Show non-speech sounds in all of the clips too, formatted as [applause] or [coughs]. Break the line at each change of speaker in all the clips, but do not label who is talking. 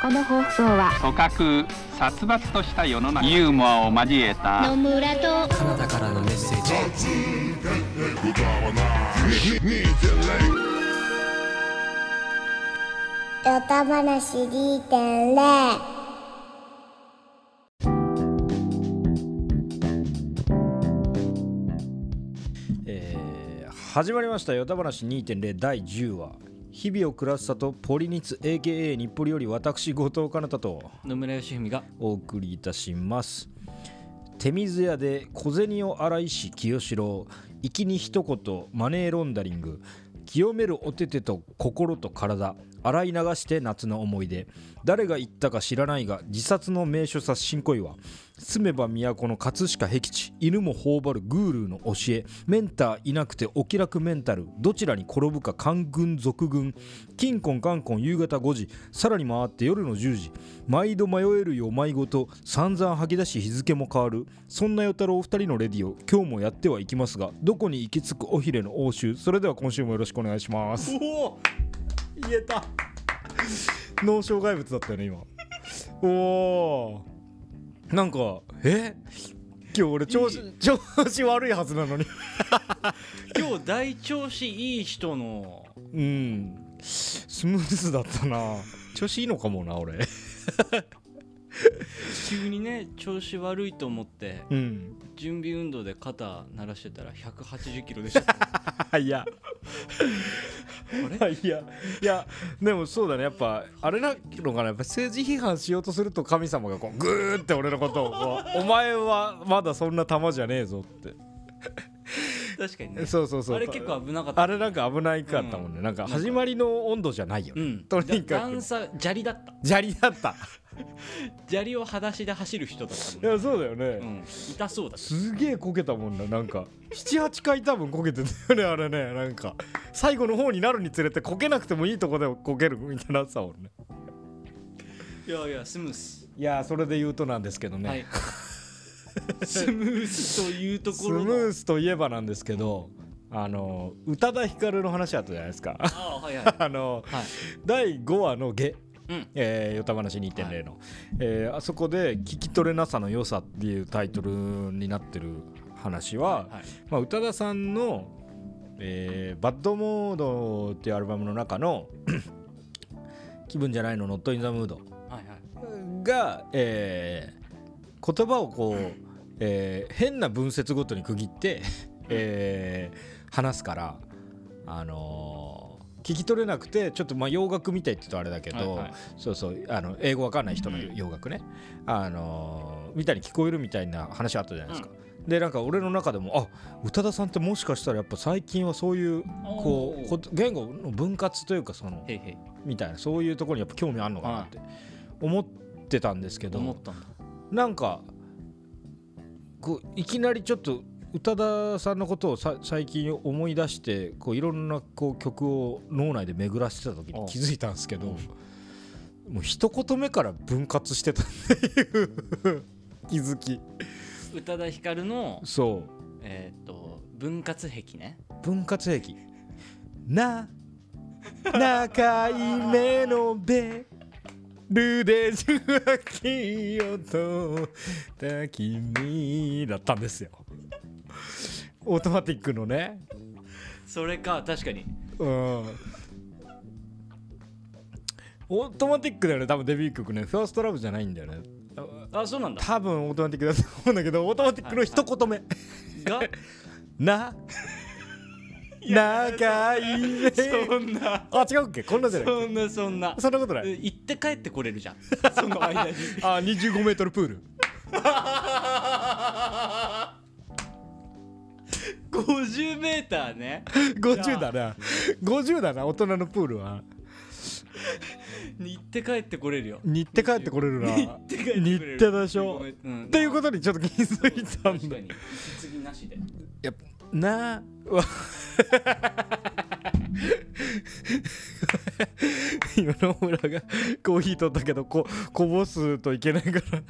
この放送は
組閣殺伐とした世の中。ユーモアを交えた。
野村と
カナダからのメッセージ。
ヨタ話2.0
えー始まりました「よた話2.0第10話」日々を暮らす里ポリニツ AKA 日暮里より私後藤かなたと。
野村義文が。
お送りいたします。手水屋で小銭を洗いし清志郎。粋に一言マネーロンダリング。清めるお手手と心と体洗い流して夏の思い出。誰が言ったか知らないが自殺の名所殺人恋は住めば都の葛飾僻地。犬も頬張るグールーの教え。メンターいなくてお気楽メンタル。どちらに転ぶか官軍賊軍。金婚カンコン夕方5時。さらに回って夜の10時。毎度迷えるよ迷ごと。散々吐き出し日付も変わる。そんな与太郎二人のレディオ。今日もやってはいきますがどこに行き着くおひれの応酬。それでは今週もよろしくお願いします。言えた。脳障害物だったよね今。おおなんかえ？今日俺調子調子悪いはずなのに。
今日大調子いい人の。
うん。スムーズだったな。調子いいのかもな俺。
急にね調子悪いと思って。
うん
準備運動で肩鳴らしてたら180キロでした。[laughs]
いや。
あれ？[laughs]
いや。いやでもそうだね。やっぱあれなのかな？やっぱ政治批判しようとすると神様がこうグーって俺のことを [laughs] お前はまだそんな玉じゃねえぞって。
確かにね。
そうそうそう。
あれ結構危なかった。
あれなんか危ないかったもんね、
うん
なん。か始まりの温度じゃないよね、
うん。
とにかく。
段差砂利だった。
砂利だった [laughs]
砂利を裸足で走る人だった
い
もん
やそうだよね、
うん。痛そうだ
すげえこけたもんななんか。78回多分こけてたよねあれねなんか。最後の方になるにつれてこけなくてもいいとこでこけるみたいになってたもんね。
いやいやスムース。
いやそれで言うとなんですけどね、
はい。[laughs] スムースというと
ス
ころの。
ムースといえばなんですけどあの宇多田ヒカルの話あったじゃないですか。
ああはいはい。[laughs]
あの
はい。
第5話の「下」
うん。
えー、よた話2.0の、えーあそこで「聞き取れなさの良さ」っていうタイトルになってる話は、
はい
まあ、宇多田さんの、えーバッドモード」っていうアルバムの中の「[clears throat] 気分じゃないの Not in the Mood
はいはい」
が、えー言葉をこう、えー変な文節ごとに区切って、えー話すから、あのー聞き取れなくてちょっとまあ洋楽みたいって言うとあれだけど、
はいはい。
そうそうあの英語わかんない人の洋楽ね、あのーみたいに聞こえるみたいな話あったじゃないですか。でなんか俺の中でもあ宇多田さんってもしかしたらやっぱ最近はそういうこうこ言語の分割というかその
へいへい。
みたいなそういうところにやっぱ興味あるのかなって思ってたんですけど、なんかこういきなりちょっと宇多田さんのことをさ最近思い出してこういろんなこう曲を脳内で巡らせてた時に気づいたんですけどもう一言目から分割してたっていう [laughs] 気づき。
宇多田ヒカルの
そ
えっ、と分割壁ね。
う分割壁な長い目のベルで受話器を取った君だったんですよオートマティックのね。
それか確かに。
うん。オートマティックだよね多分デビュー曲ね。ファーストラブじゃないんだよね。
あそうなんだ。
多分オートマティックだと思うんだけどオートマティックの一言目、
が？[laughs]
な？長い。目
そんな。
あ違うっけ？こんなじゃない
そんなそんな。
そんなことない？
行って帰ってこれるじゃん。[laughs] その間に。
あ25メートルプール [laughs]
50メーターね。
50だな。50だな大人のプールは。
行って帰ってこれるよ。
日って帰ってこれるな。
行って
でしょ
うん。
っていうことにちょっと気づいた。んだ
確かに。息継ぎなしで。
やっぱなわ [laughs] [laughs] 今野村がコーヒー取ったけどここぼすといけないから。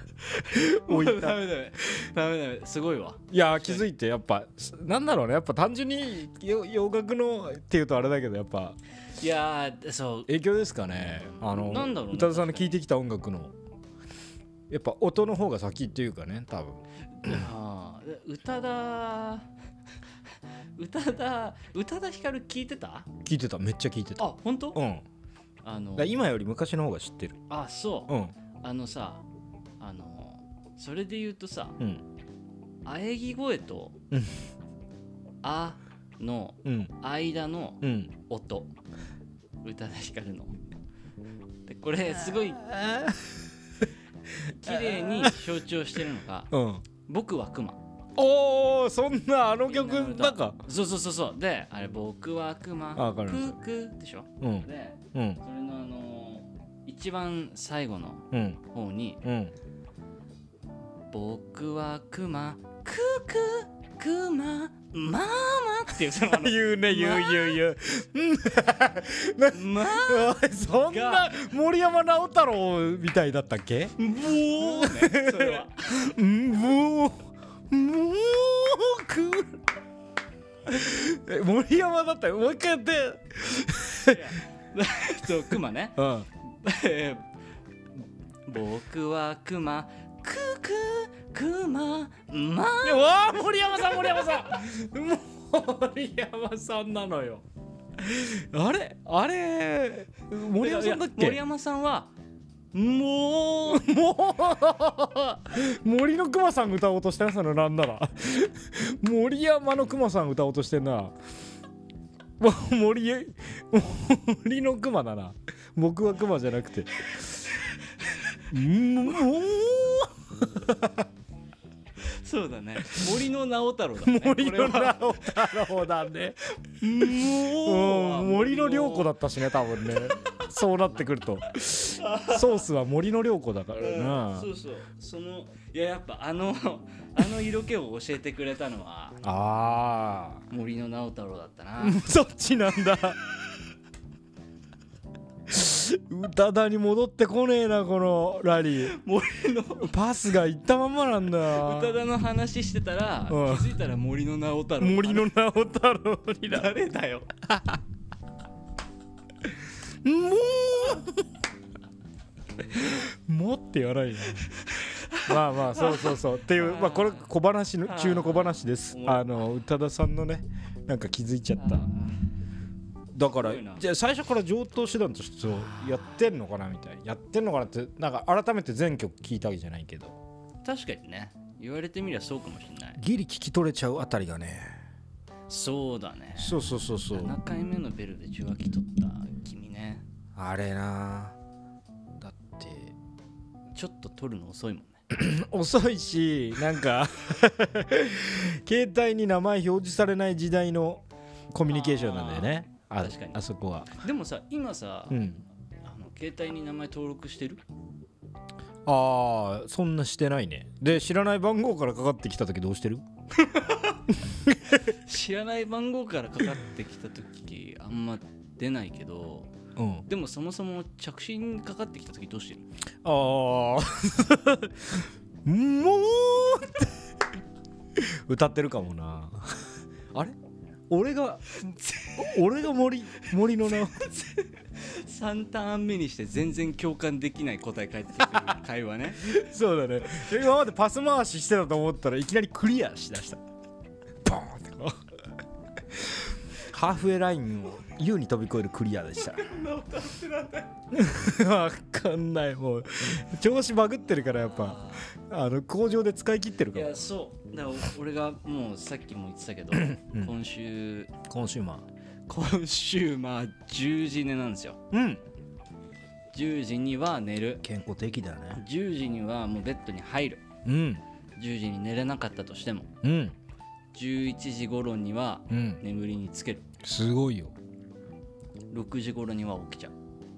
置い
ダ
た
メダメダメダメ。すごいわ。
いや気づいてやっぱ。なんだろうね。やっぱ単純によ洋楽のっていうとあれだけどやっぱ。
いやーそう。
影響ですかね。あの
なんだろうね
宇多田さんの聴いてきた音楽の。やっぱ音の方が先っていうかね多分。
あー宇多田宇多田宇多田ヒカル聞いてた？
聞いてた。めっちゃ聞いてた。
あ本当？
うん。
あの
ら今より昔の方が知ってる。
あそう。
うん。
あのさあのそれで言うとさ
うん。
喘ぎ声と
うん「
あ」の
うん。
間の
うん。
音。宇多田ヒカルの。でこれすごい [laughs] 綺麗に象徴してるのが
うん「
僕はクマ
おおそんなあの曲
な
んか？
そうそうそうそう。であれ「僕はクマ
あわかりま
ークー」でしょ？
うん。
で
うん。
それのあの一番最後の
うん
方に
うん「
僕はクマクークークマママ」っていうそのあの。[laughs]
言うね言う言う言う。
ま [laughs] [laughs]
おいそんな森山直太朗みたいだったっけ？
もうねそれは。
うんもうもうくえ森山だったよ。もう一回やって。
そうクマね。
うん。
えー僕はクマクークークママ
うわあ森山さん森山さん。[laughs] 森山さんなのよ。あれあれ森山さんだっ
いや森
け
山さんはもう
もう森の熊さん歌おうとしてるそのなんなら。森山の熊さん歌おうとしてんな。もう森森の熊だな。僕は熊じゃなくて。うんもう
そうだね。森の直太朗だね。[laughs]
森の直太朗だね。
も
うん森の良子だったしね多分ね。そうなってくると。ソースは森の良子だからな。
そうそう。そのいややっぱあのあの色気を教えてくれたのは
あ
森の直太朗だったな。
あ [laughs] そっちなんだ宇多田に戻ってこねえなこのラリー。
森の。
パスがいったまんまなんだ
宇多田の話してたら気
うん。
づいたら森の直太朗。
森の直太朗にな
誰だよ。
もう。もって言わないな。まあまあそうそうそう。っていうまあこれ小話の中の小話です。あの宇多田さんのねなんか気づいちゃっただからじゃあ最初から上等手段としてやってんのかなみたいな。やってんのかなってなんか改めて全曲聞いたわけじゃないけど。
確かにね。言われてみりゃそうかもしれない。
ギリ聞き取れちゃうあたりがね。
そうだね。
そうそうそうそう。
7回目のベルで受話器取った君ね。
あれな。だって。
ちょっと取るの遅いもんね。[clears throat]
遅いしなんか [laughs] 携帯に名前表示されない時代のコミュニケーションなんだよねあ
確かに。
あそこは。
でもさ今さ、
うん。
あの携帯に名前登録してる？
ああそんなしてないね。で知らない番号からかかってきた時どうしてる？[laughs]
知らない番号からかかってきた時あんま出ないけど
うん。
でもそもそも着信かかってきた時どうしてる？
ああ [laughs] もうって。歌ってるかもな。あれ？俺が俺が森森のな
3ターン目にして全然共感できない答え返ってくる会話ね。[laughs]
そうだね。今までパス回ししてたと思ったらいきなりクリアしだした。ボーンってこうハーフウェイラインを優に飛び越えるクリアでした。[laughs] わかんないもう。調子バグってるからやっぱ。あの工場で使い切ってる
い
から。
やそう。だから俺がもうさっきも言ってたけど、今週
コンシューマ
今週まあ10時寝なんですよ。
ーうん。
10時には寝る。
健康的だね。
10時にはもうベッドに入る。
うん。
10時に寝れなかったとしても
うん。
11時頃には
うん。
眠りにつける
すごいよ。
6時頃には起きちゃう。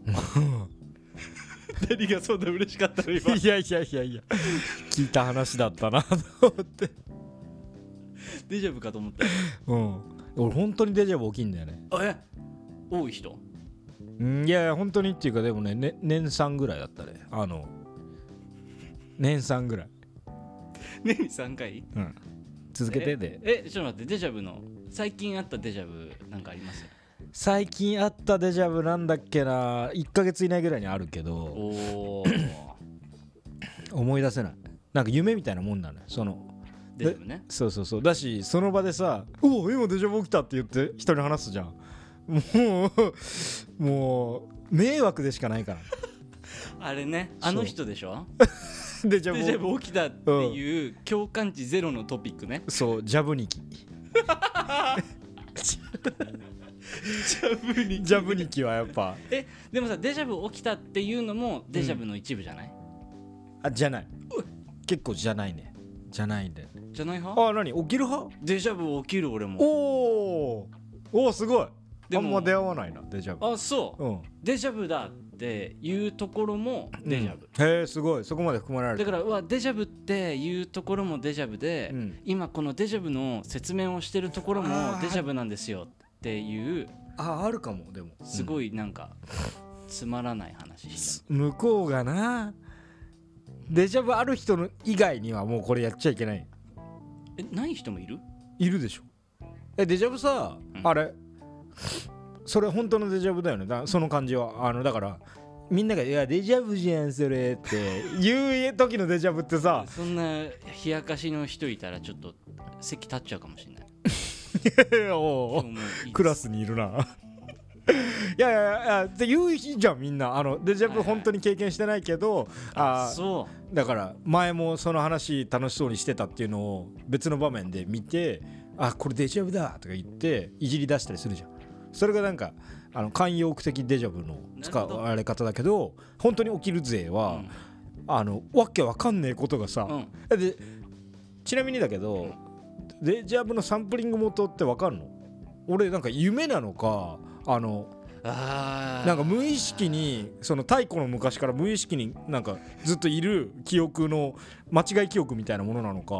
[laughs] 何がそんな嬉しかったの今。
いやいやいやいや。聞いた話だったな。と思って。
デジャブかと思った
うん。俺本当にデジャブ起きんだよね。
え？多い人？
うんいやいや本当にっていうかでもねね年3ぐらいだったね。あの年3ぐらい。[laughs]
年に3回？
うん。続けてで。
ええちょっと待ってデジャブの最近あったデジャブなんかあります？
最近あったデジャブなんだっけな。1ヶ月以内ぐらいにあるけど
おお [coughs]
思い出せない。なんか夢みたいなもんなのよ。その
デジャブね。
そうそうそう。だしその場でさ「うお今デジャブ起きた」って言って人に話すじゃん。もうもう迷惑でしかないから。[laughs]
あれねあの人でしょ？[laughs]
デジャブ
デジャブ起きたっていう共感値ゼロのトピックね。
そうジャブニキ
ジャブに
ジャブニキはやっぱ。
えでもさデジャブ起きたっていうのもデジャブの一部じゃない、
あじゃない。結構じゃないね。じゃないんで
じゃない派？
あ何？起きる派？
デジャブ起きる俺も。
おー。おーすごい。
でも
あんま出会わないなデジャブ。
あそう。
うん。
デジャブだ。っていうところもデジャブ、
うんへえすごい。そこまで含まれる。
だからうわデジャブっていうところもデジャブで、
うん。
今このデジャブの説明をしてるところもデジャブなんですよっていう
ああるかもでも。
すごいなんかつまらない話して
向こうがなデジャブある人の以外にはもうこれやっちゃいけない。
えない人もいる？
いるでしょ。えデジャブさ、
うん。
あれ？それ本当のデジャブだよね。だその感じは。あのだからみんなが「いやデジャブじゃんそれ」って。言う時のデジャブってさ。
そんな冷やかしの人いたらちょっと席立っちゃうかもしれない。[laughs]
おクラスにいるな。[laughs] いやいやいやって言うじゃんみんな。あのデジャブ本当に経験してないけど、あー
そ
だから前もその話楽しそうにしてたっていうのを別の場面で見てあこれデジャブだとか言っていじり出したりするじゃんそれがなんかあの慣用句的デジャブの使われ方だけど本当に起きる勢
う、
は、あのわけわかんねえことがさ、
うん。
でちなみにだけど、デジャブのサンプリング元ってわかるの？俺なんか夢なのかあのなんか無意識にその太古の昔から無意識になんかずっといる記憶の間違い記憶みたいなものなのか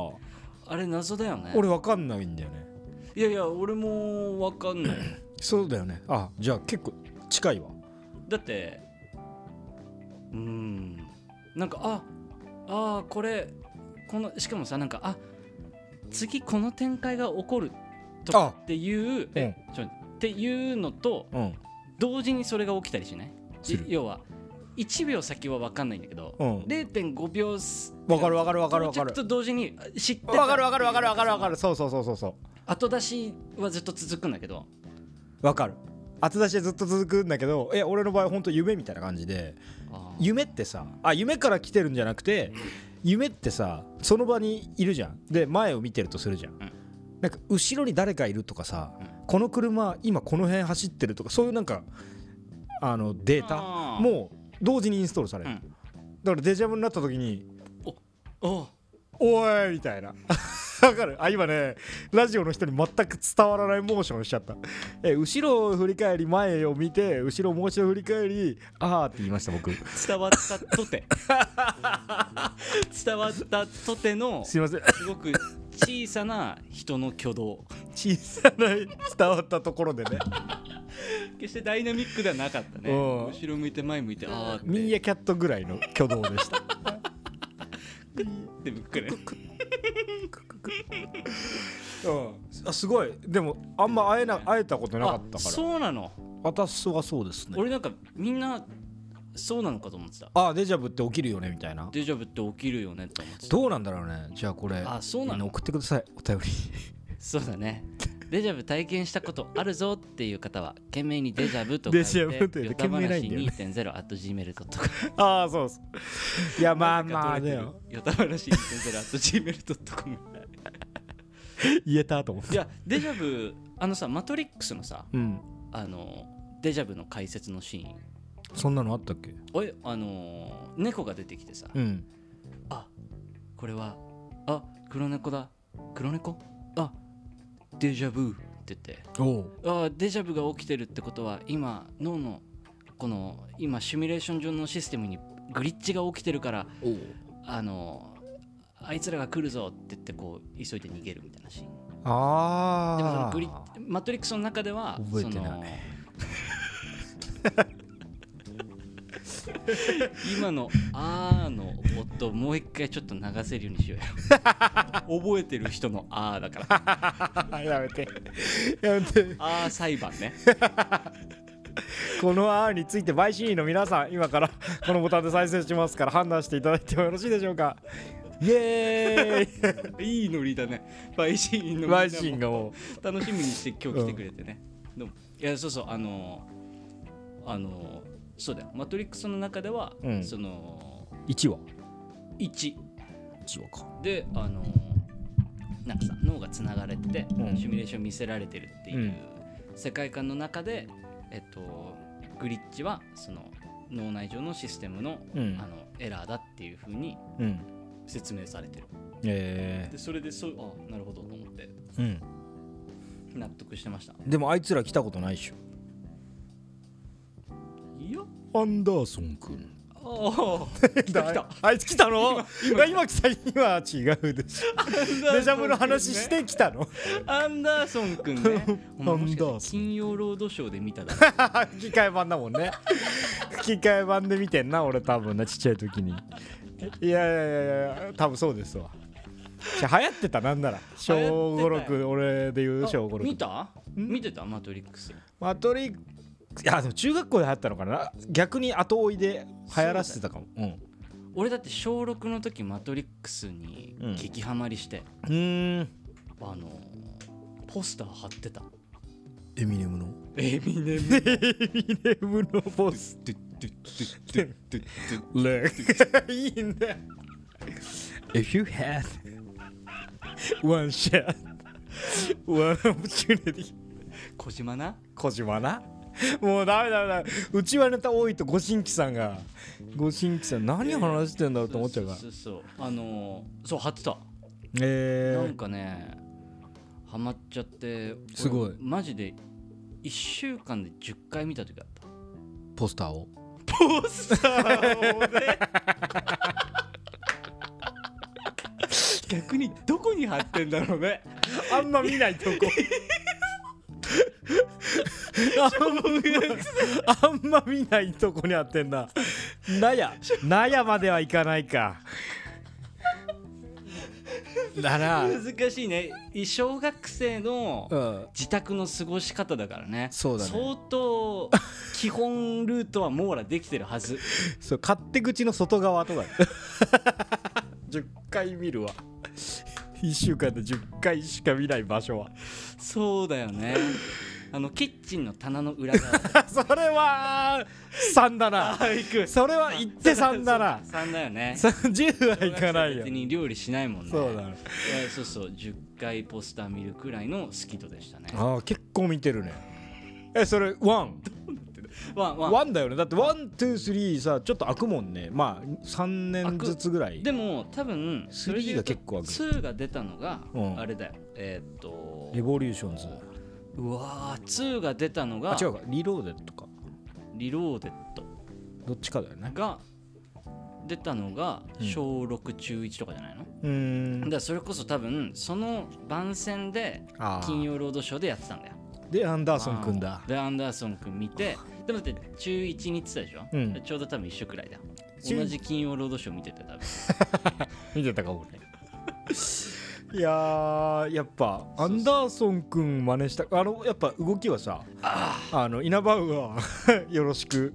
あれ謎だよね。
俺わかんないんだよね。
いやいや俺もわかんない
そうだよね。あじゃあ結構近いわ。
だってうーん。なんかああーこれこのしかもさなんかあ次この展開が起こるとかっていうえちょっていうのと
うん。
同時にそれが起きたりしない？要は1秒先は分かんないんだけど、
うん。
0.5秒す
わかるわかるわかるわかる。
と同時にあ知ってた。
わかるわかるわかるわかるわかる。そうそうそうそうそ
後出しはずっと続くんだけど
うわかる。後出しでずっと続くんだけどえ俺の場合本当夢みたいな感じで夢ってさあ夢から来てるんじゃなくて夢ってさその場にいるじゃん。で前を見てるとするじゃん、
ん。
なんか後ろに誰かいるとかさ、
うん。
この車今この辺走ってるとかそういうなんかあのデータもう同時にインストールされる、
うん。
だからデジャブになった時に
お「
お。い!」みたいな [laughs] わかる。あ今ねラジオの人に全く伝わらないモーションしちゃった。え後ろを振り返り前を見て後ろをもう一度振り返り「あー」って言いました僕。
伝わったとて。伝わったとての
すいません。
すごく小さな人の挙動。
小さな伝わったところでね。
決してダイナミックではなかったね。
うん。
後ろ向いて前向いてああって。
ミーアキャットぐらいの挙動でした。
でぶっくれ
うん、あすごい。でもあんま会えな会えたことなかった
あ
から。
そうなの？
私はそうですね。
俺なんかみんなそうなのかと思ってた。
あデジャブって起きるよねみたいな。
デジャブって起きるよねと思ってた。
どうなんだろうね。じゃあこれ
あそうなの？
送ってくださいお便り。
そうだね。[laughs] デジャブ体験したことあるぞっていう方は懸命にデジャブと書い [laughs]
デジャブって
て
懸命ないんだよね。
2.0 at gmail.com
ああそうそういやまあまあね
よた話2.0 at gmail.com [laughs]
言えたと思って。
いやデジャブあのさマトリックスのさ
うん。
あのデジャブの解説のシーン。
そんなのあったっけ？
おいあの猫が出てきてさ、
うん。
あこれはあ黒猫だ。黒猫？あデジャブって言って。あデジャブが起きてるってことは今脳のこの今シミュレーション上のシステムにグリッチが起きてるからあのあいつらが来るぞって言ってこう急いで逃げるみたいなシーン。
あ
でもその
あ
グリマトリックスの中では
覚えてない。
今の「あー」の音もう一回ちょっと流せるようにしようよ。覚えてる人の「あー」だから。[laughs]
やめて。やめて「
あー裁判ね。
この案について陪審員の皆さん今からこのボタンで再生しますから判断していただいてもよろしいでしょうかイエーイ。[laughs]
いいノリだね。陪審員のみんなも。
陪審員がも
楽しみにして今日来てくれてね、どうも。いやそうそうあのあのそうだよ。マトリックスの中では、
うん。
その
う1話。
1
1話か。
であのなんかさ脳がつながれてて、
うん。
シミュレーション見せられてるっていう、
うん。
世界観の中でえっとグリッチはその脳内上のシステムの,、
うん。
あのエラーだっていうふうに
うん
説明されてる。
え
でそれでそうあなるほどと思って。
ー、うん。
納得してました。
でもあいつら来たことないっしょ。
いや。
アンダーソン君。
ああ来た来た。
あいつ来たの？今今。来た今は違うでしょ。デジャブの話して来たの。
アンダーソンくんね。[laughs]
アンダーソン。
金曜ロードショーで見ただろ。[laughs]
吹き替え版だもんね。[laughs] 吹き替え版で見てんな俺多分なちっちゃい時にいやいやいやいや多分そうですわ。じゃあ流行ってたなんなら。小
流行ってた
56俺で言う小
あ
56
見た？見てた？マトリックス
マトリックスいやでも中学校で流行ったのかな？逆に後追いで流行らせてたかも。うん。
俺だって小6の時マトリックスに
うん。
激ハマりして、
うーん。
あのポスター貼ってた。
エミネムの？
エミネム [laughs]
エミネムのポスレいいんだよ If you had one shot one opportunity.
小島な？
小島な？もうダメだダメ。だうちはネタ多いとご新規さんが。ご新規さん何話してんだろうと思っちゃうから。
そうそうあのそう貼ってた
え
なんかねハマっちゃって
すごい。
俺マジで1週間で10回見た時あった。
ポスターを？
ポスターをね逆にどこに貼ってんだろうね。
あんま見ないとこ。あんま見ないとこに貼ってんな。納屋。納屋まではいかないか。だな
難しいね。小学生の
うん。
自宅の過ごし方だからね。
そうだね。
相当基本ルートは網羅できてるはず。[laughs]
そう勝手口の外側とか [laughs] 10回見るわ。1週間で10回しか見ない場所は。
そうだよねあのキッチンの棚の裏側。[laughs]
それは3だな。
行く。
それは行って3だな。[laughs]
3だよね。[laughs]
10はいかないよ。
別に料理しないもんね。
そうだ。
そうそう。10回ポスター見るくらいの好き度でしたね。
ああ結構見てるね。えそれ
one？one
one。 one だよね。だって one two threeさちょっと開くもんね。まあ3年ずつぐらい。
でも多分それで言うと
3が結構開く
2が出たのが
うん。
あれだよ。えーっと。
レボリューションズ
うわー2が出たのが
あ違うか。リローデットか。
リローデット。
どっちかだよね。
が出たのが
うん。
小6中1とかじゃないの、
うーん。
だからそれこそ多分その番宣で
あー。
金曜ロードショーでやってたんだよ。
でアンダーソン君だ。
でアンダーソン君見てでもだって中1に言ってたでしょ、
うん。
ちょうど多分一緒くらいだ。
中
同じ金曜ロードショー見てて多分。[laughs]
見てたかもねいやーやっぱアンダーソン君真似したあのやっぱ動きはさあのイナバウアーよろしく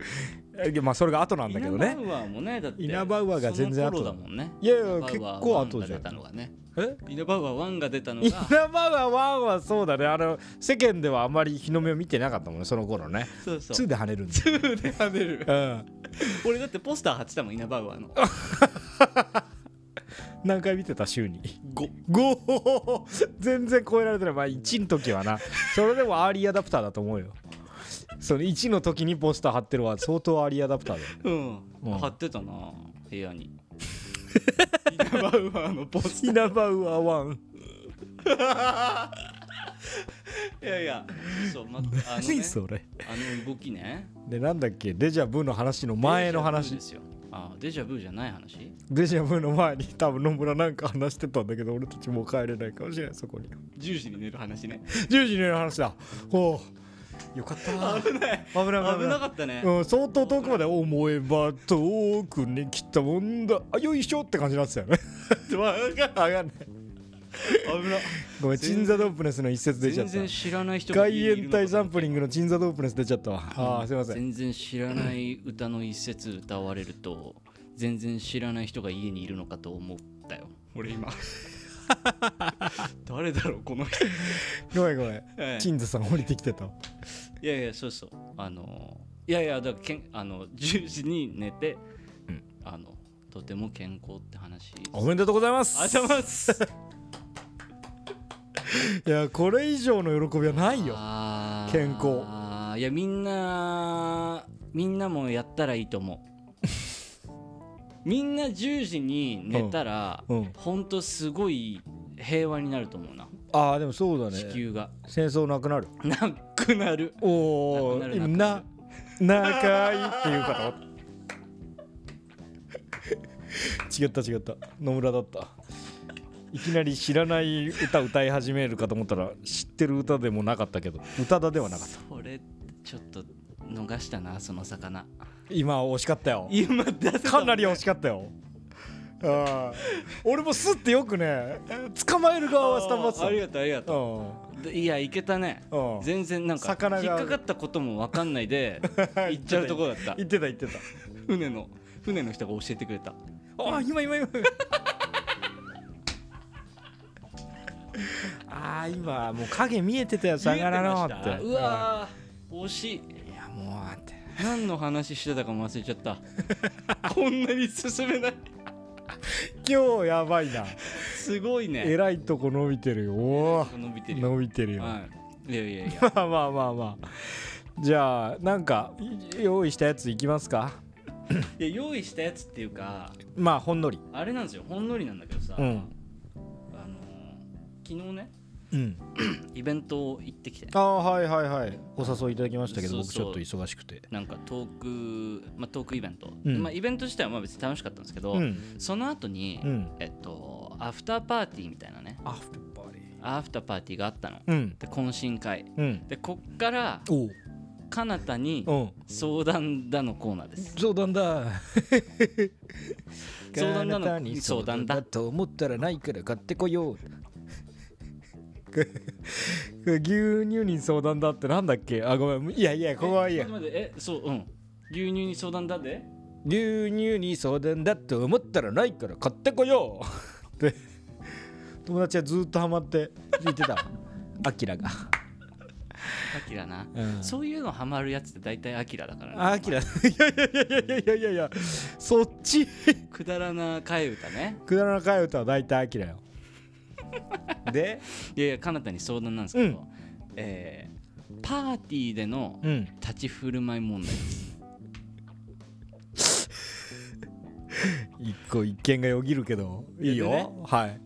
えまあそれが後なんだけどね。
イナバウアーもねだって
イナバウアーが全然後。
だもんね。
いやいや結構後
1が
じゃんえ
イナバウアー1が出たの
イ
が。
ナバウアー1はそうだね。あの世間ではあまり日の目を見てなかったもんねその頃ね。
そうそう。
2で跳ねるんだ
2で跳ねる。
うん。
俺だってポスター貼ってたもんイナバウアーの [laughs]
何回見てた週に
？5
5 [laughs] 全然超えられてない。まあ1の時はな。それでもアーリーアダプターだと思うよ。その1の時にポスター貼ってるは相当アーリーアダプターだよ
うん、
うん。
貼ってたな。部屋に。イナバウアーのポス
イナバウアー1
いやいや。そう、ま、あのね。
何それ？
あの動きね。
でなんだっけ？デジャブの話の前の話。
ですよあデジャブじゃない話？
デジャブの前に多分野村なんか話してたんだけど俺たちもう帰れないかもしれないそこに。
10時に寝る話ね。
10時に寝る話だ。おう。よかった。危ない。危ない
危なかったね、
うん、相当遠くまで思えば遠くに来たもんだ。あよいしょって感じになってたよね。[laughs] 上がんない
危な。
ごめんチンザドープネスの一節出ちゃった。
全然知らない人が
外縁体サンプリングのチンザドープネス出ちゃったわ。あーすいません。
全然知らない歌の一節歌われると全然知らない人が家にいるのかと思ったよ。俺今。[laughs] 誰だろうこの人。
ごめんごめん。[laughs]
ええ。
チンザさん降りてきてた。
いやいやそうそう。あのいやいやだからけんあの10時に寝て、
うん。
あのとても健康って話。
おめでとうございます。
ありがとうございます
いやこれ以上の喜びはないよ。健康。
いやみんなみんなもやったらいいと思う。みんな10時に寝たら、
うん。
ほん。とすごい平和になると思うな。
ああでもそうだね。
地球が。
戦争なくなる。
なくなる。
おお
な
仲いいっていうかと？[laughs] 違った違った。野村だったいきなり知らない歌歌い始めるかと思ったら知ってる歌でもなかったけど。歌だではなかった。
それちょっと逃したなその魚。
今惜しかったよ。
今出せた
かなり惜しかったよ。ああ俺もスッてよくね捕まえる側はスタンバってた。
ありがとうありがとう。でいやいけたね。
うん。
全然なんか引っかかったことも分かんないで [laughs] 行っちゃうとこだった。
言ってた言ってた。
船の船の人が教えてくれた。
あ今今今 [laughs] ああ今もう影見えてたよ魚のって。
うわー惜しい。
いやもう待って。
何の話してたかも忘れちゃった。[laughs] こんなに進めない。
今日やばいな。
すごいね。
えらいとこ伸びてるよ。おお
伸びてるよ。
伸びてるよ、
はい。いやいやいや。[laughs]
まあまあまあまあ。じゃあなんか用意したやついきますか？
いや用意したやつっていうか
まあほんのり。
あれなんですよ。ほんのりなんだけどさ、
うん。
あのー昨日ね
うん。[coughs]
イベントを行ってきて。
ああはいはいはい。お誘いいただきましたけど僕ちょっと忙しくて。
なんかトーク、まあ、トークイベント、
うん。
まあ、イベント自体はまあ別に楽しかったんですけど、
うん。
その後に、
うん。
えっとアフターパーティーみたいなね。
アフターパーティー。
アフターパーティーがあったの。
うん。
で懇親会。
うん。
でこっからかなたに
う。ん
相談だのコーナーです。
相談だ。[laughs]
相談だの
相談だと思ったらないから買ってこよう [laughs] 牛乳に相談だってなんだっけ？あごめん。いやいやここはいいや。
えそううん。牛乳に相談だで
牛乳に相談だと思ったらないから買ってこよう。[laughs] って。友達はずっとハマって聞いてた。[laughs] アキラが、
アキラな、
うん、
そういうのハマるやつって大体アキラだからね。
アキラ。いやいやいやいやいやいやいやそっち。
くだらな替え歌ね。
くだらなかい歌は大体アキラよ [laughs] で
いやいやかなたに相談なんですけど、えーパーティーでの
うん。
立ち振る舞い問題です。
一個一見がよぎるけどいいよ、
ね。
はい。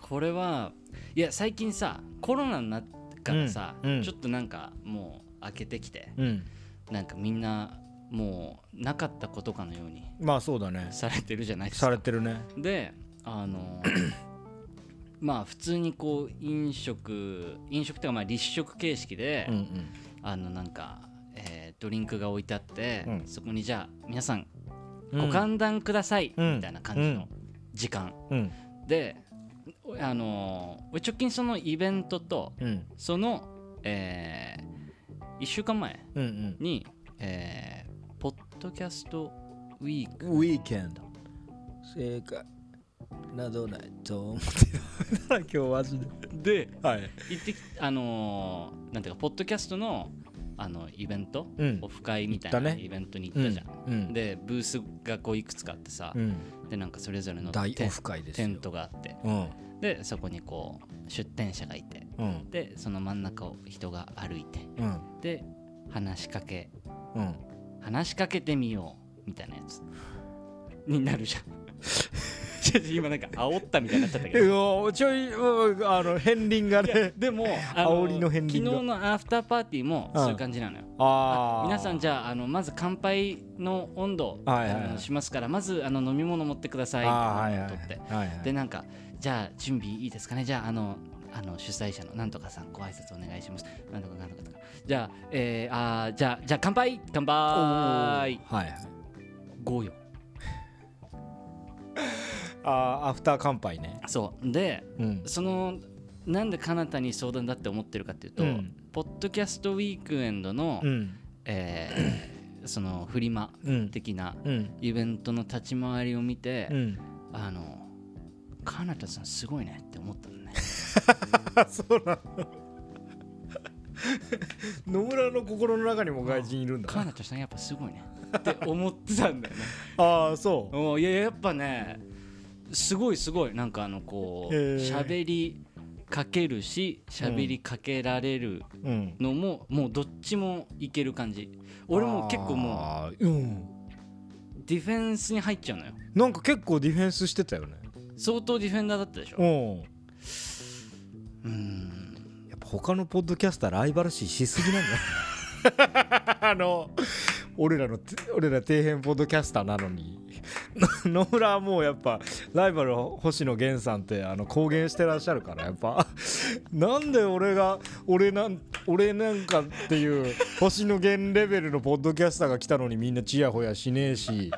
これはいや最近さコロナになってからさ、
うん。うん
ちょっとなんかもう開けてきて
うん。
なんかみんなもうなかったことかのように
まあそうだね。
されてるじゃないです
さ
か
れてるね。
であのまあ普通にこう飲食飲食っていうかまあ立食形式で、
うん
あのなんか、えードリンクが置いてあって、
うん。
そこにじゃあ皆さん
うん。
ご歓談ください、
うん。
みたいな感じの時間、
うん。
であの俺直近そのイベントと
うん。
その、え1週間前
うんうん。
に、えーポッドキャストウィーク。
ウィーケンド。正解などないと思ってた今日マジで
で
はい。
行ってきあのーなんていうかポッドキャストのあのイベント、
うん。
オフ会みたいなイベントに行ったじゃん、
うん。
でブースがこういくつかあってさ、
うん。
でなんかそれぞれのテントがあって。
うん。
でそこにこう出店者がいて。
うん。
でその真ん中を人が歩いて。
うん。
で話しかけ。
うん。
話しかけてみよう。みたいなやつ。になるじゃん [laughs] 今なんか煽ったみたいになっちゃったけ
う
ど
わちょいうんあの片鱗がね
でも
煽りの片鱗が。
昨日のアフターパーティーもそういう感じなのよ。
ああ
皆さんじゃああのまず乾杯の温度、
はいはい
しますからまずあの飲み物持ってください
あーはいはい
取って
はいはい。
でなんかじゃあ準備いいですかね？じゃああのあの主催者のなんとかさんご挨拶お願いします。なんとかなんとかとか。じゃあえー、あーじゃあじゃあ乾杯！乾杯！
はいはい。
5よ
あーアフター乾杯ね。
そう。で
うん。
そのなんでかなたに相談だって思ってるかっていうと、
うん。
ポッドキャストウィークエンドの、
うん。
えー [coughs] そのフリマ
うん。
的な
うん。
イベントの立ち回りを見て、
うん。
あのかなたさんすごいねって思ったのね。
あ [laughs] そうなの。野村の心の中にも外人いるんだ。
かなたさんやっぱすごいねって思ってたんだよね。[laughs]
ああそ
おいややっぱねすごいすごいなんかあのこう喋りかけるし喋りかけられる
ううん。
のも、もうどっちもいける感じ。俺も結構も
あーうん。
うディフェンスに入っちゃうのよ。
なんか結構ディフェンスしてたよね。
相当ディフェンダーだったでしょ。
うん。
うん。
やっぱ他のポッドキャスターライバル視しすぎなんだ [laughs] あの俺らの俺ら底辺ポッドキャスターなのに [laughs] 野村はもうやっぱライバル星野源さんってあの公言してらっしゃるからやっぱ。[laughs] なんで俺が俺なん俺なんかっていう星野源レベルのポッドキャスターが来たのにみんなちやほやしねえし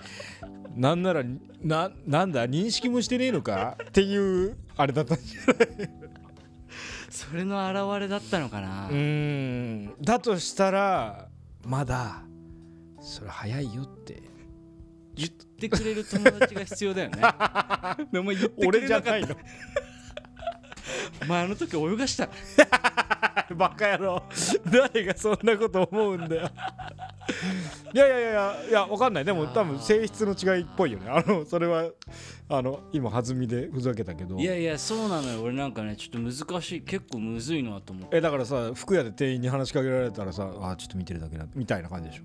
なんならななんだ認識もしてねえのか？っていうあれだったんじゃない？[laughs]
それの表れだったのかな、
うーん。だとしたらまだそれ早いよって
言ってくれる友達が必要だよね。[laughs] でも言ってく
俺
れなかった。
じゃないの。
お前あの時泳がした。[laughs]
バカ野郎。誰がそんなこと思うんだよ。いやいやいやいやいやわかんない。でも多分性質の違いっぽいよね。あのそれはあの今弾みでふざけたけど。
いやいやそうなのよ。俺なんかねちょっと難しい。結構むずいなと思って。
えだからさ服屋で店員に話しかけられたらさあちょっと見てるだけなみたいな感じでしょ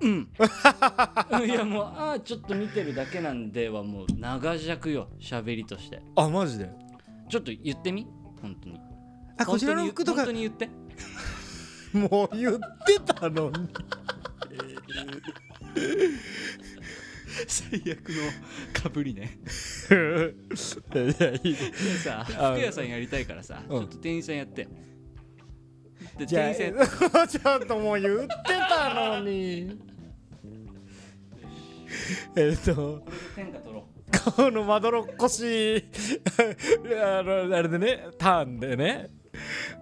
うん。[laughs] いやもうああちょっと見てるだけなんではもう長尺よ。喋りとして。
あマジで？
ちょっと言ってみ？本当に。
あこちらの服とか。
本当に言って？[laughs]
もう言ってたのに。
最悪のかぶりね。[laughs]
いやいい。
でさ
あ
服屋さんやりたいからさ、
うん。
ちょっと店員さんやってって
あ [laughs] ちょっともう言ってたのに。[laughs] えっと。
天下取ろ
このまどろっこしい。[laughs] あのあれでねターンでね。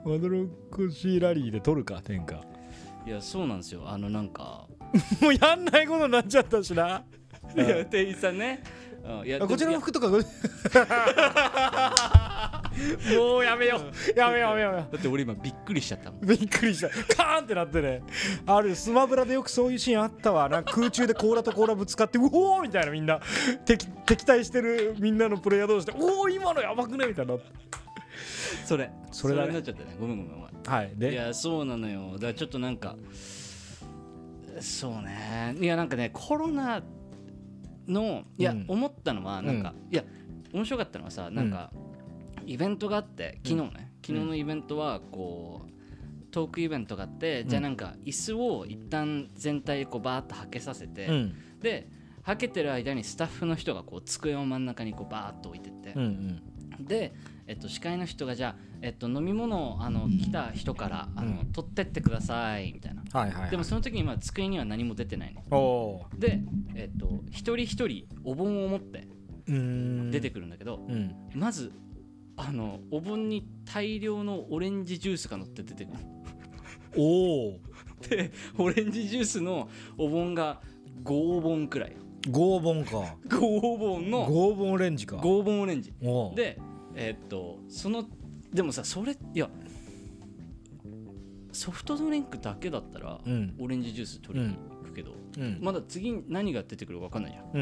まどろっこしいラリーで取るか天下。
ういやそうなんですよ。あのなんか。
もうやんないことになっちゃったしな。い
や店員さんね、うん、いや
あこちらの服とか。ごもうやめよう。やめようやめよう
だって俺今びっくりしちゃったもん。
うびっくりした。カーンってなってね。あるスマブラでよくそういうシーンあったわ。なんか空中で甲羅と甲羅ぶつかってうおーみたいなみんな。敵敵対してるみんなのプレイヤー同士でおお今のやばくねみたいにな。って
それ。
それだね。
になっちゃったね。ごめんごめんごめん。い
はい。で？
やそうなのよ。だからちょっとなんかそうね。いやなんかねコロナのいや、
うん。
思ったのはなんか、いや面白かったのはさなんか、イベントがあって昨日ね、昨日のイベントはこうトークイベントがあって、じゃあなんか椅子を一旦全体こうバーッとはけさせて、
うん。
ではけてる間にスタッフの人がこう机を真ん中にこうバーッと置いてって、
うんうん。
で、えっと、司会の人がじゃあ、えっと、飲み物をあの来た人からあの、取ってってくださいみたいな。
はいはい、はい、
でもその時にまあ机には何も出てないね。
おお
で、えっと、一人一人お盆を持って
うーん。
出てくるんだけど、
うん。
まずあのお盆に大量のオレンジジュースが乗って出てくる。
おお [laughs]
でオレンジジュースのお盆が5本くらい。
合本か。
5本の
合本オレンジか。
5本オレンジ。
お
でえっとそのでもさそれいやソフトドリンクだけだったら、
うん。
オレンジジュース取りに行くけど、
うん。
まだ次何が出てくるか分かんないじゃん。
うん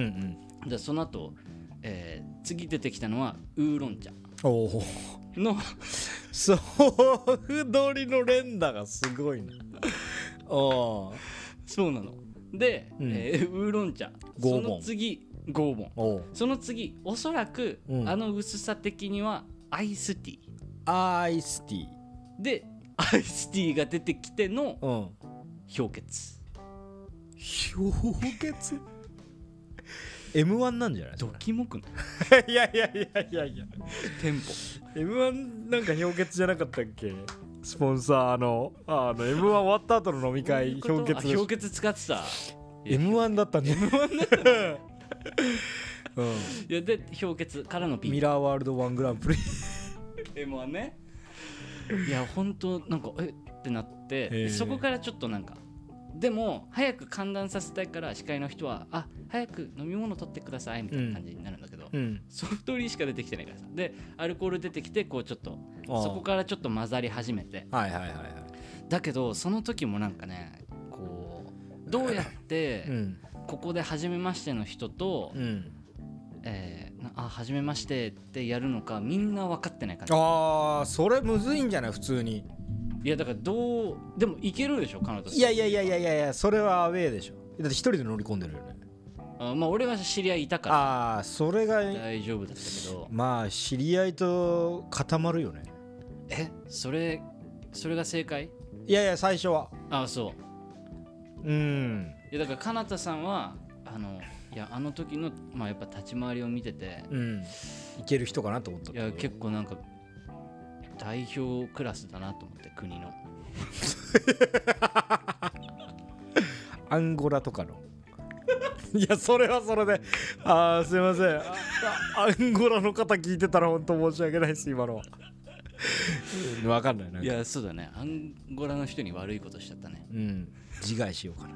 うん。
じゃあその後、えー次出てきたのはウーロン茶。の
ソフドリの連打がすごいな。[laughs] お
そうなの。で、
うん。
えーウーロン茶。その次5本
お
その次おそらく、
うん。
あの薄さ的にはアイスティ
アイスティ
ー。でアイスティーが出てきての
うん。
氷結。
氷結？[laughs] M1 なんじゃない？
ドキモくの
い？[laughs] やいやいやいやいや。
テンポ。
M1 なんか氷結じゃなかったっけ？スポンサーの。あの M1 終わった後の飲み会氷結
あ氷結使ってた
？M1 だったんだ M1 だったうん [laughs]
いやで氷結からの P
ミラーワールドワングランプリ。
M1 ね。いや本当なんかえってなって、そこからちょっとなんか。でも早く寒暖させたいから司会の人はあ早く飲み物取ってくださいみたいな感じになるんだけど、
うん。
ソフトリーしか出てきてないから。さでアルコール出てきてこうちょっとそこからちょっと混ざり始めて。
はいはいはいはい。
だけどその時もなんかねこうどうやって
うん
ここで初めましての人と、
うん。
えーなあ初めましてってやるのかみんな分かってない感じ。
ああそれむずいんじゃない？普通に。
いやだからどうでもいけるでしょ彼女
いやいやいやいやいやいやそれはアウェーでしょ。だって一人で乗り込んでるよね。
あまあ俺は知り合いいたから。
ああそれが
大丈夫だったけど。
まあ知り合いと固まるよね。
えそれそれが正解？
いやいや最初は。
あそう。
うん
いやだからかなたさんはあのいやあの時のまあやっぱ立ち回りを見てて
うん。いける人かなと思った
いや結構なんか代表クラスだなと思って国の。[laughs]
アンゴラとかの。いやそれはそれでああすいません。アンゴラの方聞いてたら本当申し訳ないです今のは。う [laughs] んわかんないな
いやそうだね。アンゴラの人に悪いことしちゃったね。
うん自害しようかな。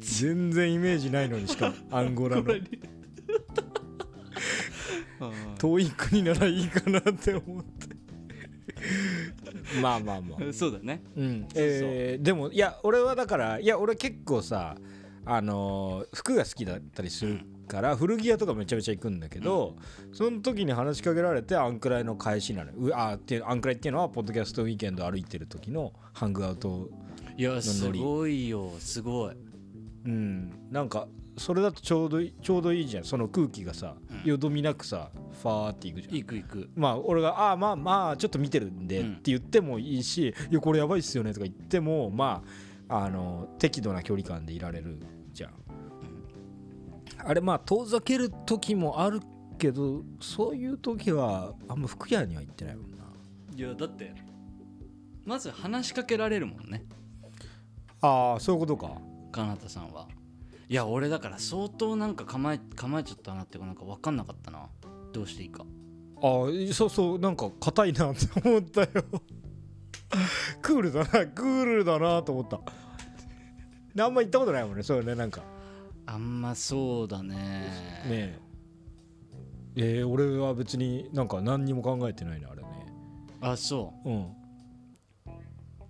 全然イメージないのにしかもアンゴラの。遠い国ならいいかなって思って。まあまあまあ。
そうだね。
うん。えーでもいや俺はだからいや俺結構さあのー服が好きだったりするから、古着屋とかめちゃめちゃ行くんだけど、その時に話しかけられてアンクライの返しなのうあっていうアンクライっていうのはポッドキャストウィーケンド歩いてる時のハングアウト
いやすごいよすごい。
うん。なんかそれだとちょうどいいちょうどいいじゃん。その空気がさ、よどみなくさファーっていくじゃん。
行く行く。
まあ俺が「ああまあまあちょっと見てるんで」
うん。
って言ってもいいし「いやこれやばいっすよね」とか言ってもまああの適度な距離感でいられる。あれまあ遠ざける時もあるけどそういう時はあんま服屋には行ってないもんな。い
やだってまず話しかけられるもんね。
ああそういうことか。
かなたさんは。いや俺だから相当なんか構え構えちゃったなっていうかなんか分かんなかったな。どうしていいか。
ああそうそうなんか硬いなって思ったよ。クールだなクールだなと思った。あんま行ったことないもんねそうよねなんか
あんまそうだね。
ねえ。えー俺は別になんか何にも考えてないなあれね。
あそ
う。ん。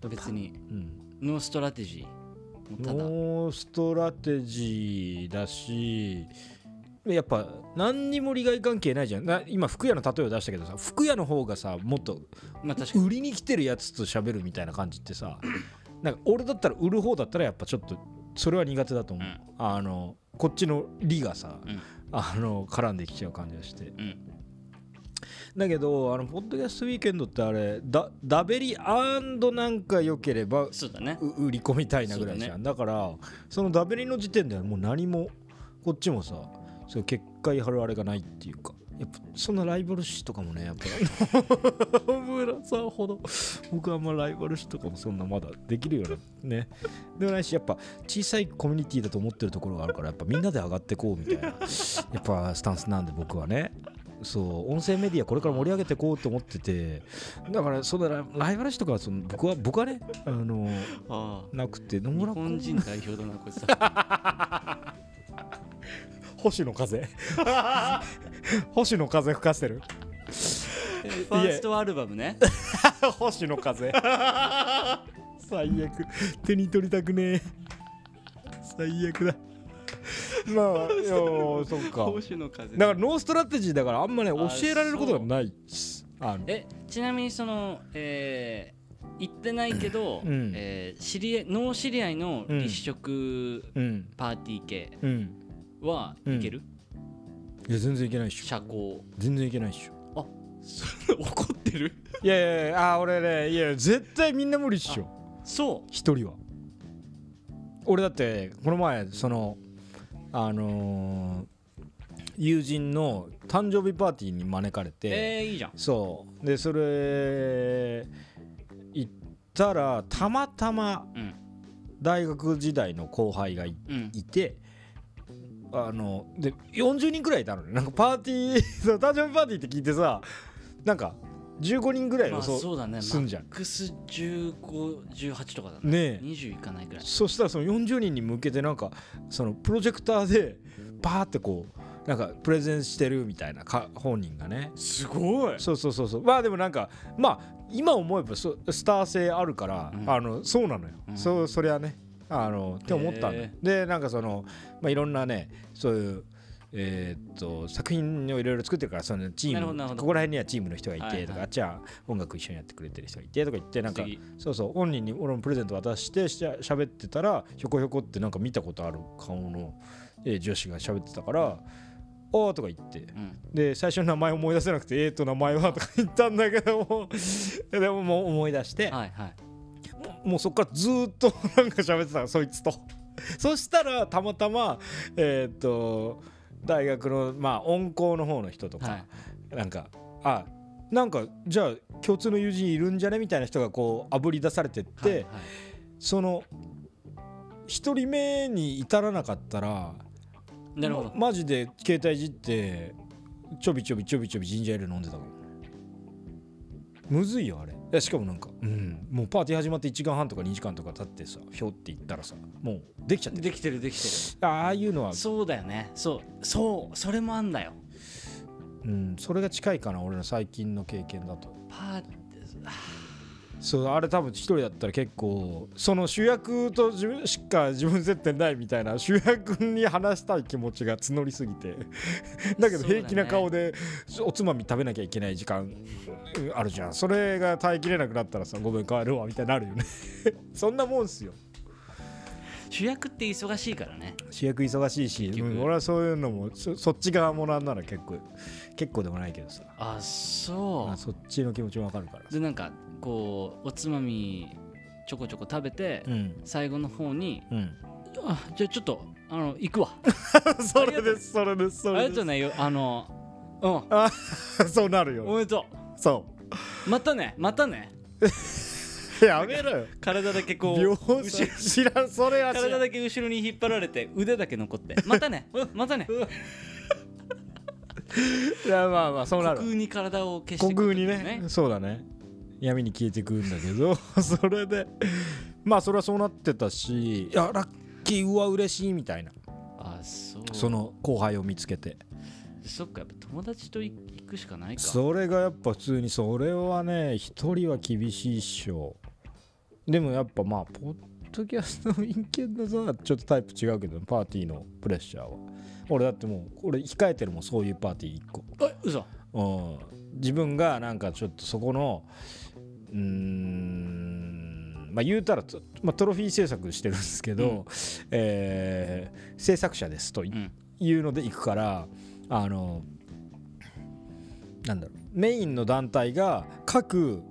う別に。
うん。
No strategy。ただ。
No strategy だしやっぱ何にも利害関係ないじゃん。な今服屋の例えを出したけどさ服屋の方がさもっと
まあ確かに。
売りに来てるやつと喋るみたいな感じってさなんか俺だったら売る方だったらやっぱちょっとそれは苦手だと思う、
うん。
あのこっちの利がさ、
うん。
あの絡んできちゃう感じがして。
うん。
だけどあのポッドキャストウィーケンドってあれだダベリなんか良ければ
そうだね。
う売り込みたいなぐらいじゃん。だ,、からそのダベリの時点ではもう何もこっちもさそう結界張るあれがないっていうかやっぱそんなライバル視とかもねやっぱ。[laughs] 村さんほど。僕はあんまライバル視とかもそんなまだできるようなね。でもないしやっぱ小さいコミュニティだと思ってるところがあるからやっぱみんなで上がってこうみたいなやっぱスタンスなんで僕はね。そう音声メディアこれから盛り上げていこうと思っててだからそんなラライバル視とかはその僕は僕はねあの
あ
なくて野
あ日
村
本人代表だなこいつさ [laughs]
星野風。[laughs] 星野風吹かせてる。
ファーストアルバムね。[laughs]
星野風。最悪。手に取りたくねえ。最悪だ。まあいやそっか。
星野風。
だからノーストラテジーだからあんまね教
あ
えられることがないしあの。
えちなみにそのえー、言ってないけど、
うん。
えー知り合い脳知り合いの立食
うん。
パーティー系。
うん
はいける、
いや全然いけないっしょ。
社交。
全然いけないっしょ。
あ怒ってる？
いやいやいやあー俺ねいや絶対みんな無理っしょ。
そ
一人は。俺だってこの前そのあのー友人の誕生日パーティーに招かれて、
えー、いいじゃん。
そう。でそれ行ったらたまたま
うん。
大学時代の後輩がい
うん。
いてあので40人ぐらいいたのね。なんかパーティー [laughs] そう誕生日パーティーって聞いてさなんか15人ぐらい
まあ
のそう
そうだね。
すんじゃん。
マックス1518とかだね。
ねえ。
20いかないぐらい。
そしたらその40人に向けてなんかそのプロジェクターでバーってこうなんかプレゼンしてるみたいなか本人がね。
すごい。
そうそうそうそう。まあでもなんかまあ今思えばそスター性あるから、
うん。
あのそうなのよ、
うん。
そうそりゃねあのって思ったんでなんかその、まあ、いろんなねそういうえーっと作品をいろいろ作ってるからそのチームここら辺にはチームの人がいてとか、あっちは音楽一緒にやってくれてる人がいてとか言ってなんか
次。
そうそう本人に俺もプレゼント渡してしゃ喋ってたらひょこひょこってなんか見たことある顔の、えー女子が喋ってたから「おー」とか言って。
うん。
で最初の名前思い出せなくて「えーと名前は?」とか言ったんだけども [laughs] でももう思い出して、
はいはい
もうそっからずーっと [laughs] なんか喋ってたのそいつと。[laughs] そしたらたまたまえっ、と大学のまあ音工の方の人とか、
はい。
なんかあなんかじゃあ共通の友人いるんじゃね？みたいな人がこうあぶり出されてって、
はいはい。
その一人目に至らなかったら
なるほど。
まマジで携帯いじってちょびちょびちょびちょびジンジャーエール飲んでたも。んむずいよあれ。いやしかもなんか、うん、もうパーティー始まって1時間半とか2時間とか経ってさひょって言ったらさもうできちゃってる。
できてるできて
ああいうのは
る、そうだよね。そうそうそれもあんだよ。
うん、それが近いかな俺の最近の経験だと。
パーあ
そうあれ多分一人だったら結構その主役と自分しか自分接点ないみたいな主役に話したい気持ちが募りすぎて。[laughs] だけど平気な顔でおつまみ食べなきゃいけない時間。うんあるじゃん。それが耐えきれなくなったらさごめん帰るわみたいになるよね。[laughs] そんなもんっすよ。
主役って忙しいからね。
主役忙しいし、うん俺はそういうのもそそっち側もなんなら結構結構でもないけどさ。
あそ
あそっちの気持ちもわかるから。
うでなんかこうおつまみちょこちょこ食べて、
うん。
最後の方に
うん。
あじゃあちょっとあの行くわ。[laughs]
それですそれですそ
あり
れです。
がとうねよあのうん。[laughs]
そうなるよ。
おめでと
そう。
またねまたね。[laughs]
やめろよ。
体だけこう
秒
後ろ
知らんそれは
体だけ後ろに引っ張られて腕だけ残って。またね。う [laughs] んまたね。
いやまあまあそうなる。
虚空に体を消して
虚空
く
にね。そうだね。闇に消えてくんだけど。[laughs] それで。まあそれはそうなってたし。いやラッキー。うわ嬉しい。みたいな。
あそう。
その後輩を見つけて
そっかやっぱ友達と行くしかないか。
それがやっぱ普通にそれはね一人は厳しいっしょ。でもやっぱまあポッドキャストの陰険なさちょっとタイプ違うけどパーティーのプレッシャーは。俺だってもう俺控えてるもんそういうパーティー1個。
え嘘？
うん。自分がなんかちょっとそこのうーんまあ言うたらと、まあ、トロフィー制作してるんですけど、
うん。
えー制作者ですとい
うん。
いうので行くからあのなんだろうメインの団体が各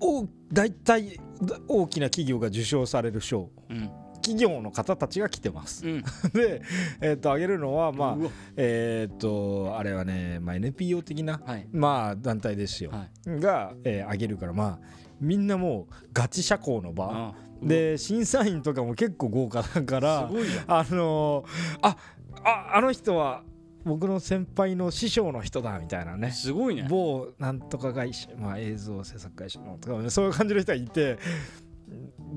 お大体大きな企業が受賞される賞。
うん。
企業の方たちが来てます。
うん。[laughs]
で、えー、とあげるのはまあえっ、とあれはね、まあ、NPO 的な
はい。
まあ団体ですよ、
はい。
が、えー、あげるからまあみんなもうガチ社交の場。
あ
で審査員とかも結構豪華だからあのーあああの人は僕の先輩の師匠の人だみたいなね。
すごいね。
某なんとか会社、まあ、映像制作会社のとか、ね、そういう感じの人がいてだか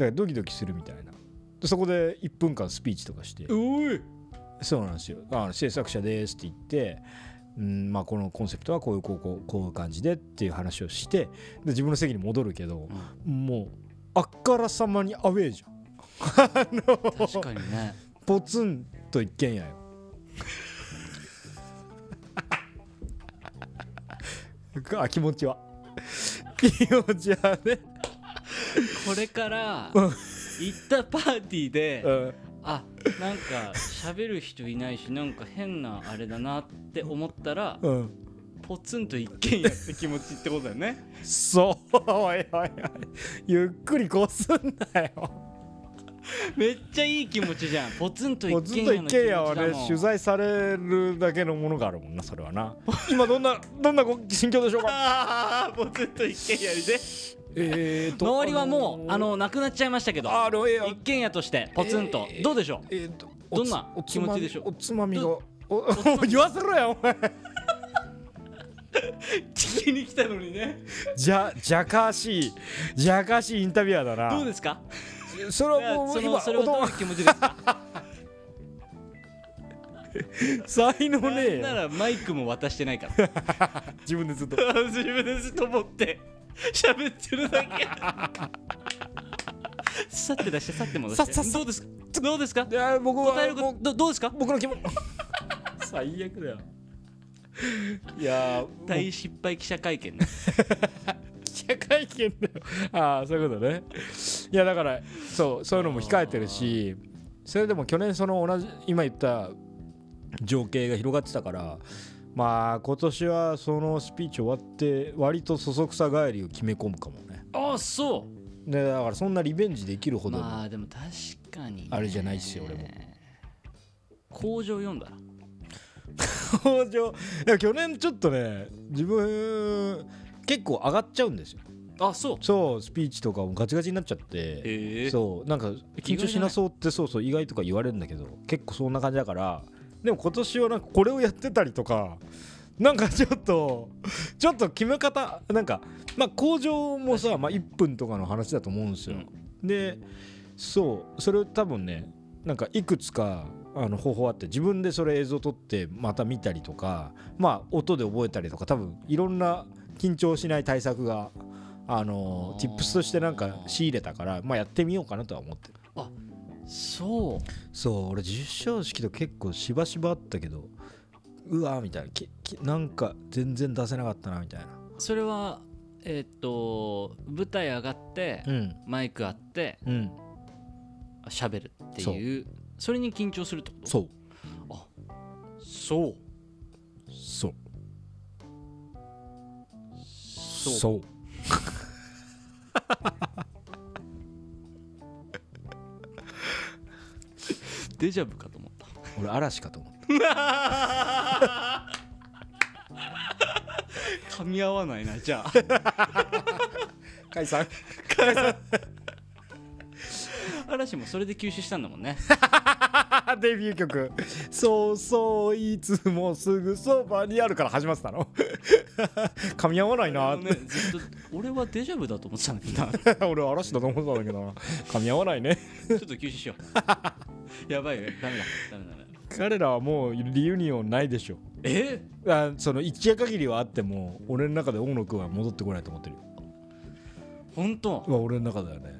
らドキドキするみたいな。でそこで1分間スピーチとかして。そうなんですよ。あ制作者ですって言ってうんまあ、このコンセプトはこういうこうこうこういう感じでっていう話をしてで自分の席に戻るけど、もうあっからさまにアウェーじゃん。
確かにね。
ポツンと一軒家よ [laughs] あ気持ちは。気持ちはね、
これから
うん。
行ったパーティーで
うん。
あなんか喋る人いないしなんか変なあれだなって思ったら
うん、
ポツンと一軒家って気持ちってことだよね。
そうおいおいおい。ゆっくりこうすんなよ [laughs]
めっちゃいい気持ちじゃん。ポツンと一軒家の気持ち
軒家はね取材されるだけのものがあるもんなそれはな。[laughs] 今どんなどんなご心境でしょうか？
あ [laughs] あポツンと一軒家で
えーと
周りはもうあ
あ
のなくなっちゃいましたけど
あのえー
一軒家としてポツンと。
えー
どうでしょう？
えーと
どんな
おつ
気持ちでしょう？
おつまみがお言わせろやお前。
聞きに来たのにね。
じゃじゃかしいじゃかしいインタビュアーだな。
どうですか？
それはもう今
それはどういう気持ちですか？[laughs]
才能ねえよ。
ならマイクも渡してないから。[laughs]
自分でずっと。[laughs]
自分でずっと持って喋ってるだけ。さって出してさって戻して。
さ
どうですか？どうですか？
いや僕は
答えるどどうですか？
僕の気持ち最悪だよ。いやー
大失敗記者会見
者会見だよ。[laughs] ああそういうことね。いやだからそうそういうのも控えてるしそれでも去年その同じ今言った情景が広がってたからまあ今年はそのスピーチ終わって割とそそくさ帰りを決め込むかもね。
ああそう。
でだからそんなリベンジできるほど
あでも確かにね。
あれじゃないっすよ俺も。
工場読んだ？ら
工場？いや去年ちょっとね自分結構上がっちゃうんですよ。
あそう。
そうスピーチとかもガチガチになっちゃって。そうなんか緊張しなそうってそうそう意外とか言われるんだけど結構そんな感じだから。でも今年はなんかこれをやってたりとかなんかちょっとちょっと決め方なんかまあ工場もさ、まあ、1分とかの話だと思うんですよ、でそうそれを多分ねなんかいくつかあの方法あって自分でそれ映像撮ってまた見たりとかまあ音で覚えたりとか多分いろんな緊張しない対策があの
あー
tips としてなんか仕入れたからまあやってみようかなとは思ってる。
そう。
そう俺授賞式と結構しばしばあったけどうわーみたいな。ききなんか全然出せなかったなみたいな。
それはえーっと舞台上がって
うん。
マイクあって
うん。
喋るっていうそれに緊張するってこと？
そう。
そう。
そう
そう。
そう。[laughs]
デジャブかと思った。
俺嵐かと思った。
噛み合わないなじゃあ。
解散
嵐もそれで休止したんだもんね。[laughs]
デビュー曲「そうそういつもすぐそばにある」から始まってたの。[laughs] 噛み合わないなっ
ねずっと俺はデジャブだと思ってたんだけどな。
て [laughs] 俺嵐だと思ってたんだけどな。噛み合わないね。
ちょっと休止しよう。やばいよダメだ。ダメだ。
彼らはもうリユニオンないでしょ
え？
あその一夜限りはあっても俺の中で大野くんは戻ってこないと思ってるよ。
本当？
まあ俺の中ではね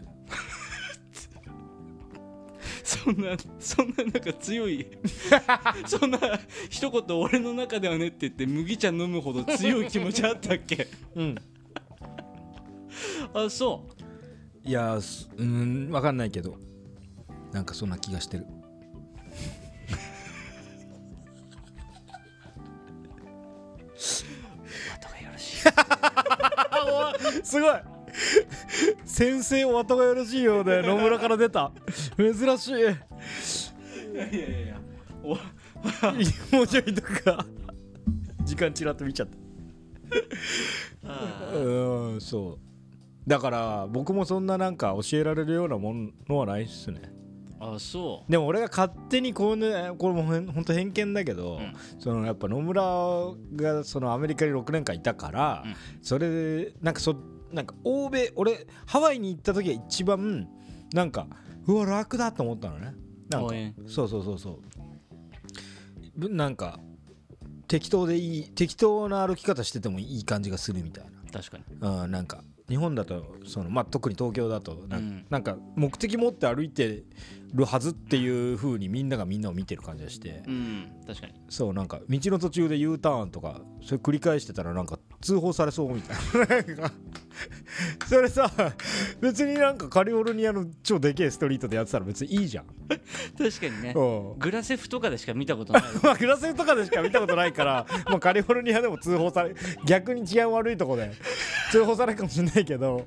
そんなそんななんか強い [laughs] そんな一言俺の中ではねって言って麦茶飲むほど強い気持ちあったっけ？
うん。
あそ
いやうーん分かんないけどなんかそんな気がしてる。
う後がよろしい
すごい。先生お後がよろしいようで野村から出た珍しい。
いやいやいや。お [laughs]
もうちょいとか。時間ちらっと見ちゃった。
あ [laughs]
うーんそう。だから僕もそんななんか教えられるようなものはないっすね。
あそ
でも俺が勝手にこうねこれもほんほんと偏見だけど、
うん。
そのやっぱ野村がそのアメリカに6年間いたから、
うん。
それでなんかそなんか欧米俺ハワイに行った時は一番なんかうわ楽だと思ったのね。なんかそうそうそうそう。ぶなんか適当でいい適当な歩き方しててもいい感じがするみたい
確かに。
な、うん、なんか日本だとその、まあ、特に東京だとなん,、
うん。
なんか目的持って歩いてるはずっていう風にみんながみんなを見てる感じがして、
うん確かに。
そうなんか道の途中で U ターンとかそれ繰り返してたらなんか通報されそうみたいな。それさ別になんかカリフォルニアの超でけえストリートでやってたら別にいいじゃん。
確かにね。
うん。
グラセフとかでしか見たことない。[laughs]
まあグラセフとかでしか見たことないからまあカリフォルニアでも通報され逆に治安悪いとこで通報されるかもしれないけど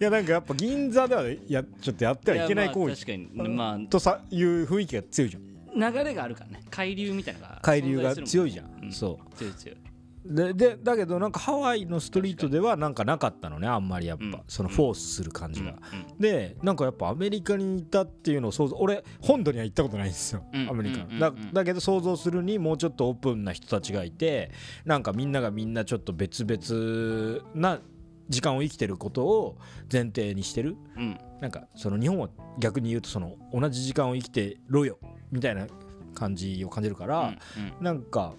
いやなんかやっぱ銀座ではやちょっとやってはいけない行為。
確かに。ま
とさいう雰囲気が強いじゃん。
あ流れがあるからね。海流みたいなのが
海流が強いじゃん、
うん。
そ
強い強い。う
ででだけどなんかハワイのストリートではなんかなかったのねあんまりやっぱ、
うん。
そのフォースする感じが、
うん。
でなんかやっぱアメリカにいたっていうのを想像俺本土には行ったことないんですよ、
うん。
アメリカ。だ
うん。
だけど想像するにもうちょっとオープンな人たちがいてなんかみんながみんなちょっと別々な時間を生きてることを前提にしてる。
うん。
なんかその日本は逆に言うとその同じ時間を生きてろよみたいな感じを感じるから、
うん。うん。
なんか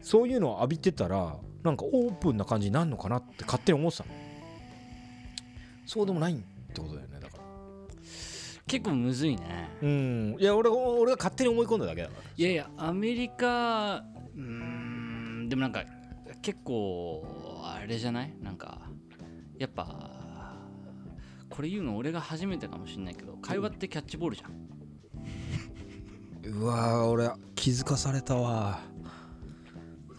そういうのを浴びてたらなんかオープンな感じになるのかなって勝手に思ってたの。そうでもないってことだよねだから。
結構むずいね。
うん。いや俺俺が勝手に思い込んだだけだから。
いやいやアメリカうーんでもなんか結構あれじゃない？なんかやっぱこれ言うの俺が初めてかもしんないけど会話ってキャッチボールじゃん。
うわー俺気づかされたわ。う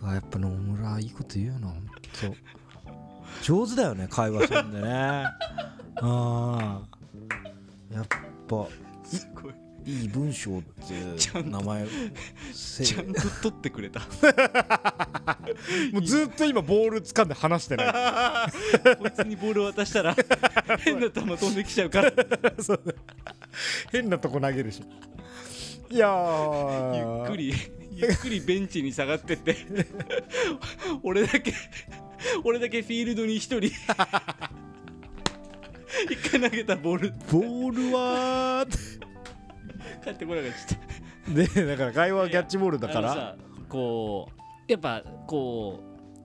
わやっぱ野村いいこと言うなほんと上手だよね会話するんでね。あ [laughs] ーやっぱ
すごい。
いい文章って名前せ
ちゃんと取ってくれた。[laughs]
もうずっと今ボール掴んで離してない。[laughs]
こいつにボールを渡したら変な球飛んできちゃうから。
変なとこ投げるし。いやー。
ゆっくりゆっくりベンチに下がってって [laughs] 俺だけ俺だけフィールドに一人 [laughs] 一回投げたボール。
ボールは
帰ってこなかった。
でだから会話はキャッチボールだから。
こうやっぱこ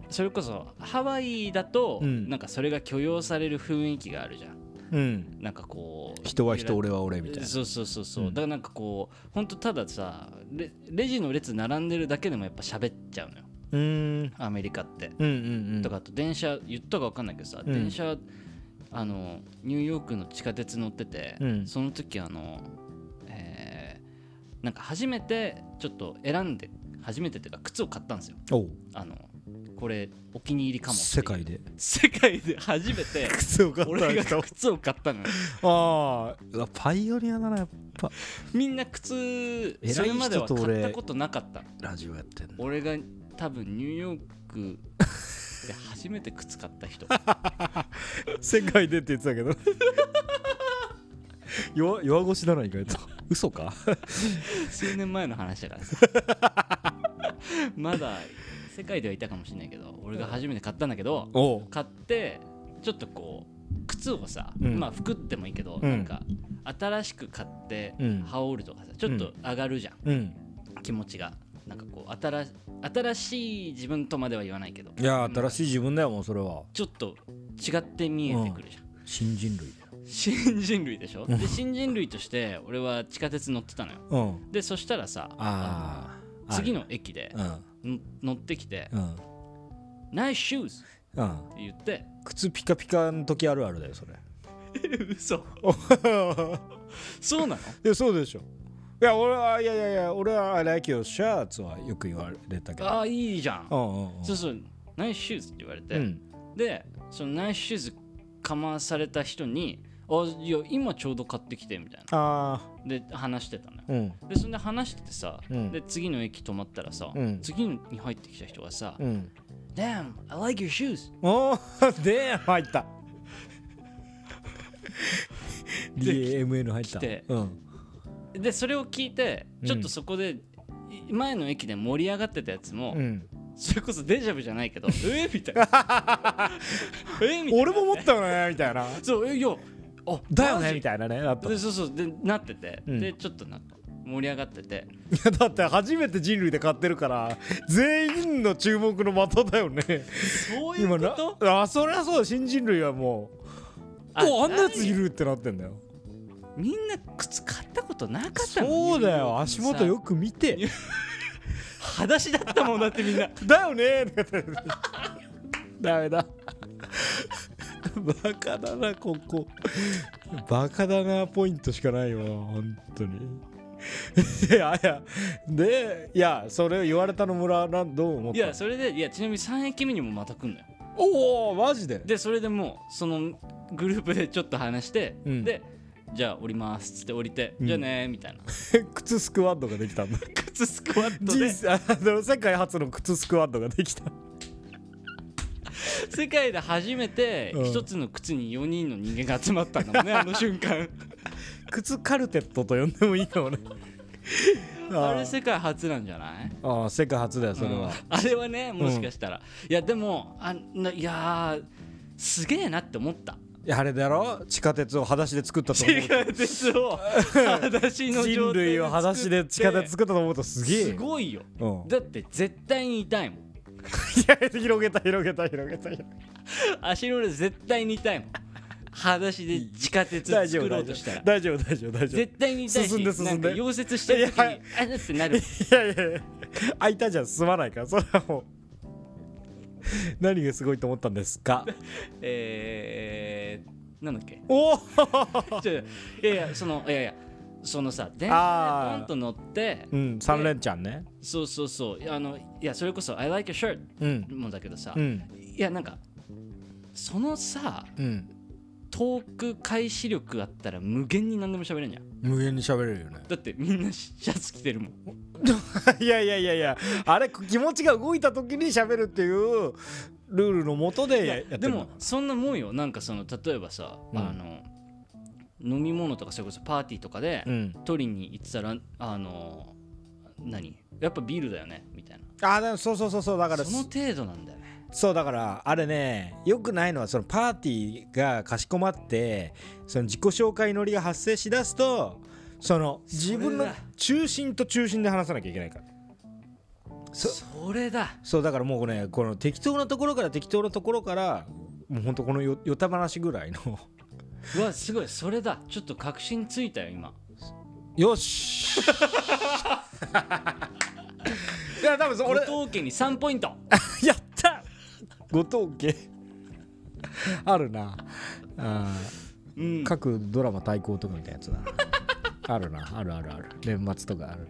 うそれこそハワイだと、
うん。
なんかそれが許容される雰囲気があるじゃん
うん。
なんかこう
人は人俺は俺みたいな。
そうそうそうそう、
うん。
だからなんかこう本当たださレレジの列並んでるだけでもやっぱ喋っちゃうのよ。
うーん。
アメリカって、
うんうんうん。
とかあと電車言ったか分かんないけどさ、
うん。
電車あのニューヨークの地下鉄乗ってて、
うん。
その時あの、えーなんか初めてちょっと選んで初めてっていうか靴を買ったんですよ。あのこれお気に入りかも
世界で。
世界で初めて。[laughs]
靴を買
俺が靴を買ったのよ。
ああパイオニアだなやっぱ。
みんな靴それまでは買ったことなかった。
ラジオやってんの。
俺が多分ニューヨークで初めて靴買った人。[laughs]
世界でって言ってたけど。[laughs] 弱弱腰だな意外と。嘘か？
数年前の話だからさ。まだ世界ではいたかもしれないけど俺が初めて買ったんだけど買ってちょっとこう靴をさ、
うん。
まあ服でもいいけど、
うん。
なんか新しく買って
うん。
羽織るとかさちょっと上がるじゃん、
うん。
気持ちが。なんかこう新新しい自分とまでは言わないけど。
いや新しい自分だよもうそれは。
ちょっと違って見えてくるじゃん、
新人類だよ。
新人類でしょ？で新人類として俺は地下鉄乗ってたのよ。
うん。
でそしたらさ次の駅で
うん
ん乗ってきて
うん「
ナイスシューズ!」
うん。
って言って。
靴ピカピカの時あるあるだよそれ。[laughs]
嘘。[laughs] そうなの？
いやそうでしょ。いや俺はいやいやいや俺は I like your shirts はよく言われたけど。
ああいいじゃん。
うんうんうん。
そうそう。ナイスシューズって言われて、
うん。
でそのナイスシューズかまされた人に「あいや今ちょうど買ってきて」みたいな。
あ
で話してたのよ。
あうん。
でそんで話しててさ、
うん。
で次の駅止まったらさ、
うん。
次に入ってきた人がさ
うん「
Damn I like your shoes.
おー [laughs] で入った。[laughs] DMN 入った。
来て。
うん」
でそれを聞いて
うん。
ちょっとそこで、い前の駅で盛り上がってたやつも、
うん。
それこそデジャブじゃないけど「[laughs] えみたいな「えみたいな。
俺も思ったよねみたいな。
そうえいやあ
だよねみたいなねだった
でそうそうでなってて、
うん。
でちょっとなんか盛り上がってて。
い [laughs] やだって初めて人類で買ってるから全員の注目の的だよね。
そういう
今
こと？
なあそりゃそうだ新人類はもうおあんなやついるってなってんだよ。
みんな靴買ったことなかったの？
そうだよ。足元よく見て。[laughs]
裸足だったもんだってみんな。
だよねダメだ。バカだなここ。バカだなポイントしかないわ本当に。いやいやでいやそれを言われたの村なんどう思った？
いやそれでいやちなみに3駅目にもまた来んのよ。
おおマジで？
でそれでもうそのグループでちょっと話して、
うん。
でじゃあ降りますっつって降りて、
うん。
じゃあねーみたいな。[laughs]
靴スクワットができたんだ。[laughs]
靴スクワットで。
あの世界初の靴スクワットができた [laughs]
世界で初めて
うん。
一つの靴に4人の人間が集まったんだもんね [laughs] あの瞬間。
靴カルテットと呼んでもいいかもねあ
あれ世界初なんじゃない？
あー世界初だよそれは、
うん。あれはねもしかしたら、いやでもあないやーすげえなって思った。
あれだろ？地下鉄を裸足で作ったと思う。
地下鉄を裸足の
人類を裸足で地下鉄作ったと思うとすげえよ。
すごいよ。
うん、い
だって絶対に痛いもん。
や [laughs] 広げた広げた広げた広げた。
足の裏絶対に痛いもん。裸足で地下鉄
大丈夫
作ろうとしたら。
大丈夫大丈夫大丈夫
絶対に痛いし
進んで進んで。
なんか溶接してる時にあれってなる
いやいやいや開いたじゃん進まないからそれはもう。[laughs] 何がすごいと思ったんですか？
えー、なんだっけ？
おお
いやいやそのいやいやそのさ電車でポンと乗って
うん三連チャンね。
そうそうそう。あのいやそれこそ「I like your shirt
うん」
もだけどさ、
うん。
いやなんかそのさ
うん。
トーク開始力あったら無限に何でも喋れんじゃん。
無限に喋れるよね。
だってみんなシャツ着てるもん。[laughs]
いやいやいやいやあれ気持ちが動いた時に喋るっていうルールのもとでややって
で
る
もそんなもんよ。なんかその例えばさ、
うん。
あの飲み物とかそれこそパーティーとかで、
うん。
取りに行ってたらあの何？やっぱビールだよね？みたいな。
あでもそうそうそうそうだから
その程度なんだよね。
そうだからあれねよくないのはそのパーティーがかしこまってその自己紹介ノリが発生しだすとその自分の中心と中心で話さなきゃいけないから。そ
それだ。
そうだからもうねこの適当なところから適当なところからもうほんとこのよよた話ぐらいの
うわすごい。それだ。ちょっと確信ついたよ今。
よし。[laughs] いや多分そ俺。
後藤家に3ポイント。[laughs]
やった。後藤家あるな。あー。
うん。
各ドラマ対抗とかみたいなやつだな。あるな。あるあるある。年末とかあるな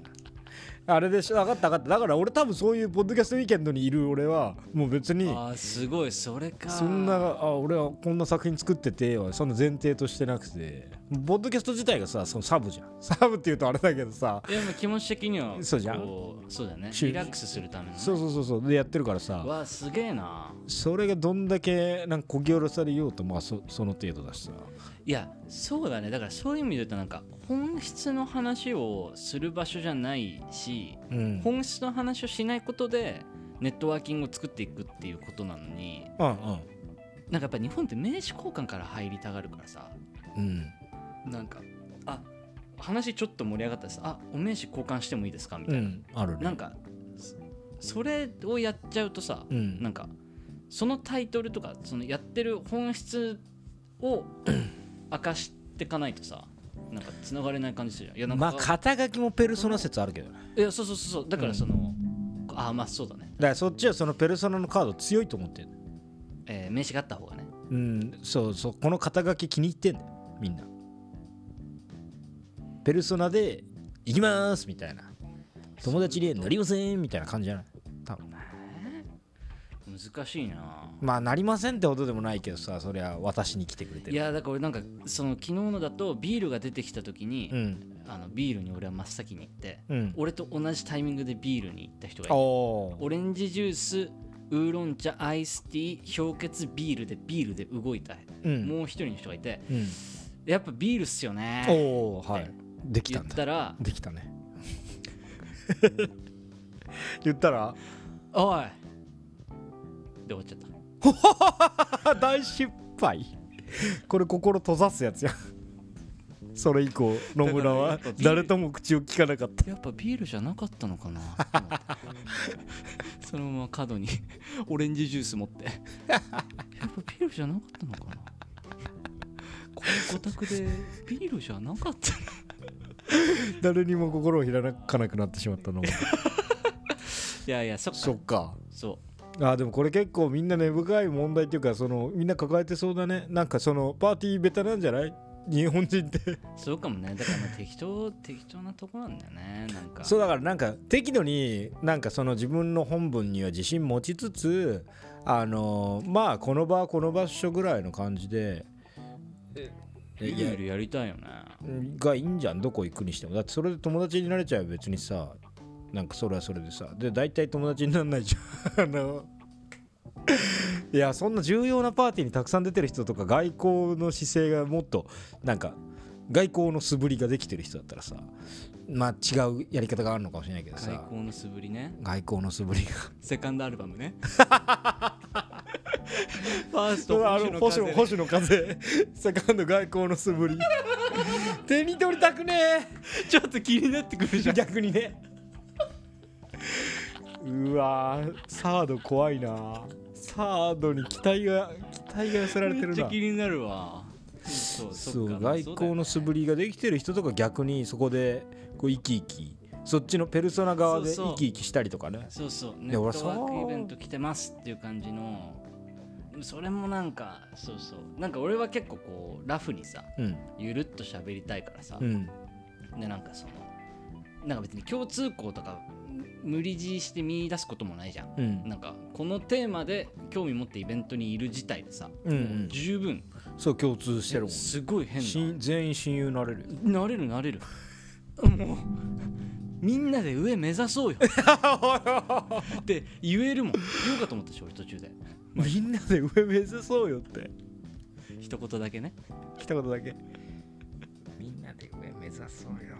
あれでしょ分かった分かった。だから俺多分そういうポッドキャストウィーケンドにいる俺はもう別に。
あーすごいそれか。
そんなあ俺はこんな作品作っててはそんな前提としてなくて。ポッドキャスト自体がさそのサブじゃん。サブっていうとあれだけどさ。
いやもう気持ち的には
そうじゃん。
そうだね。
し
リラックスするためのね。
そうそうそうそう。でやってるからさ。
わあすげえな。
それがどんだけなんかこぎ下ろされようとまあそその程度だしさ。
いやそうだね。だからそういう意味で言うとなんか本質の話をする場所じゃないし、
うん。
本質の話をしないことでネットワーキングを作っていくっていうことなのに
うん
なんかやっぱ日本って名刺交換から入りたがるからさ
うん。うん
なんかあ話ちょっと盛り上がったですあお名刺交換してもいいですかみたいな、
うんあるね。
なんかそそれをやっちゃうとさ、
うん。
なんかそのタイトルとかそのやってる本質を明かしていかないとさなんか繋がれない感じするじゃん。いやなんか、
まあ肩書きもペルソナ説あるけどね。
いやそうそうそう。そうだからその、あまあそうだね、
だからそっちはそのペルソナのカード強いと思ってる
えー名刺があった方がね。
うんそうそうこの肩書き気に入ってんだよみんな。ペルソナで行きますみたいな。友達になりませんみたいな感じじゃない？多分
難しいな。
まあなりませんってほどでもないけどさそりゃ私に来てくれてる。
いやだから俺なんかその昨日のだとビールが出てきた時に、
うん。
あのビールに俺は真っ先に行って、
うん。
俺と同じタイミングでビールに行った人がいて
おお
オレンジジュースウーロン茶アイスティー氷結ビールでビールで動いた、
うん。
もう一人の人がいて
うん。
やっぱビールっすよね。
おおはい。でき
言
たんだ。
ったら
できたね。[laughs] 言ったら「
おい!」で終わっちゃった。[laughs]
大失敗。これ心閉ざすやつや。[laughs] それ以降野村は誰とも口を聞かなかった。
やっぱビールじゃなかったのかな。[laughs] そのまま角にオレンジジュース持って。やっぱビールじゃなかったのかな。この五択でビールじゃなかったの。
誰にも心を開かなくなってしまったの
いやいやそっか。
そっか。
そう
あでもこれ結構みんな根深い問題っていうかそのみんな抱えてそうだね。なんかそのパーティーベタなんじゃない？日本人って。
そうかもね。だからまあ適当 [laughs] 適当なとこなんだよね。なんか。
そうだからなんか適度になんかその自分の本文には自信持ちつつあのまあこの場はこの場所ぐらいの感じで。
ゆるゆるやりたいよね。
がいいんじゃん。どこ行くにしても。だってそれで友達になれちゃえば別にさなんかそれはそれでさ。で大体友達にならないじゃん。[laughs] あのいやそんな重要なパーティーにたくさん出てる人とか外交の姿勢がもっとなんか外交の素振りができてる人だったらさまあ違うやり方があるのかもしれないけど
最
さ
高の素振りね。
外交の素振りが。
セカンドアルバムね。[laughs] ファースト
あの星野星野風。セカンド外交の素振り。[laughs] 手に取りたくね
ちょっと気になってくるじ
え
ゃん。
逆にねうわーサード怖いな。サードに期待が期待が寄せられて
めっちゃ
るな
気になるわ。そう
外交の素振りができてる人とか逆にそこでこう生き生きそっちのペルソナ側で生き生きしたりとかね。
そうそう。ネットワー
そう。
クイベント来てますっていう感じの。それもなんかそうそう。なんか俺は結構こうラフにさ
うん。
ゆるっと喋りたいからさ、
うん。
でなんかそのなんか別に共通項とか無理強いして見出すこともないじゃん。
うん。
なんかこのテーマで興味持ってイベントにいる自体でさ、
うんうん。
十分。
そう共通してるもんね。
すごい変な。
親全員親友になれるよ。
なれるなれる。もうみんなで上目指そうよ。[laughs] って言えるもん。言おうかと思ったし俺途中で。
みんなで上目指そうよって。
一言だけね。
一言だけ。みんなで上目指そうよ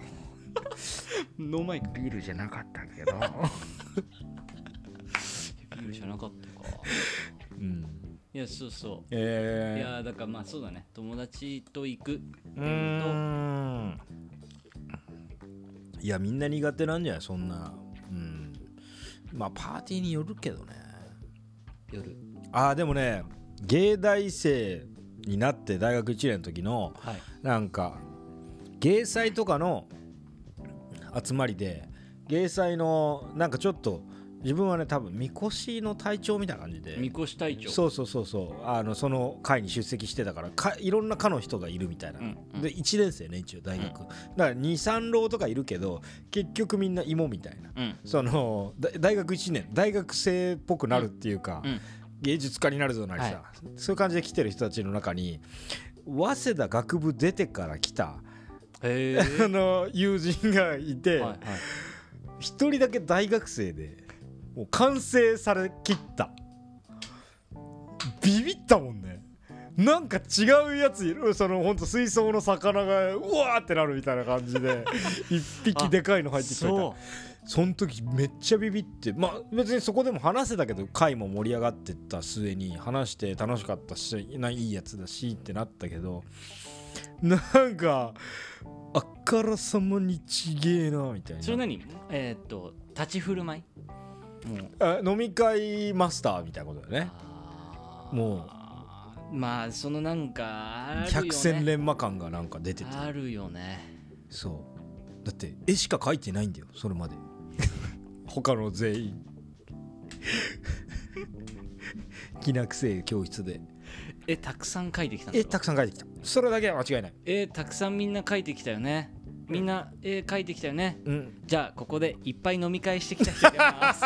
ノーマイク
ビールじゃなかったけど。
ビールじゃなかったか。
うん。
いやそうそう。い
え
やだからまあそうだね。友達と行く
ー、うーん。いやみんな苦手なんじゃない？そんな。うん。まあパーティーによるけどね。
夜。
ああでもね芸大生になって大学1年の時の
はい。
なんか芸祭とかの集まりで芸祭のなんかちょっと自分はね多分みこしの隊長みたいな感じで。
みこし隊長。
そうそうそうそう。あのその会に出席してたからかいろんな科の人がいるみたいな、
うんうん。
で1年生ね一応大学、だから23浪とかいるけど結局みんな芋みたいな。
うん。
そのだ大学1年。大学生っぽくなるっていうか、
うん。
芸術家になるぞなりさ、
はい。
そういう感じで来てる人たちの中に早稲田学部出てから来た
へえ
あの友人がいて一人だけ大学生でもう完成されきった。ビビったもんね。なんか違うやついる。そのほんと水槽の魚がうわーってなるみたいな感じで [laughs] 一匹でかいの入ってきた
そ
の時めっちゃビビってまあ別にそこでも話せたけど会も盛り上がってった末に話して楽しかったしないいやつだしってなったけどなんかあからさまにちげえなみたいな。
それ何？えーっと立ち振る舞い？もう。
あ飲み会マスターみたいなことだよね。も
まあそのなんかあるよね。
百戦錬磨感がなんか出てて。
あるよね。
そう。だって絵しか描いてないんだよそれまで。[laughs] 他の全員。[laughs] きなくせえ教室で。
えたくさん書いてきたんだ
絵たくさん描いてきたそれだけは間違いない。
えたくさんみんな書いてきたよね。みんな絵描いてきたよね。
うん。
じゃあここでいっぱい飲み会してきた人います。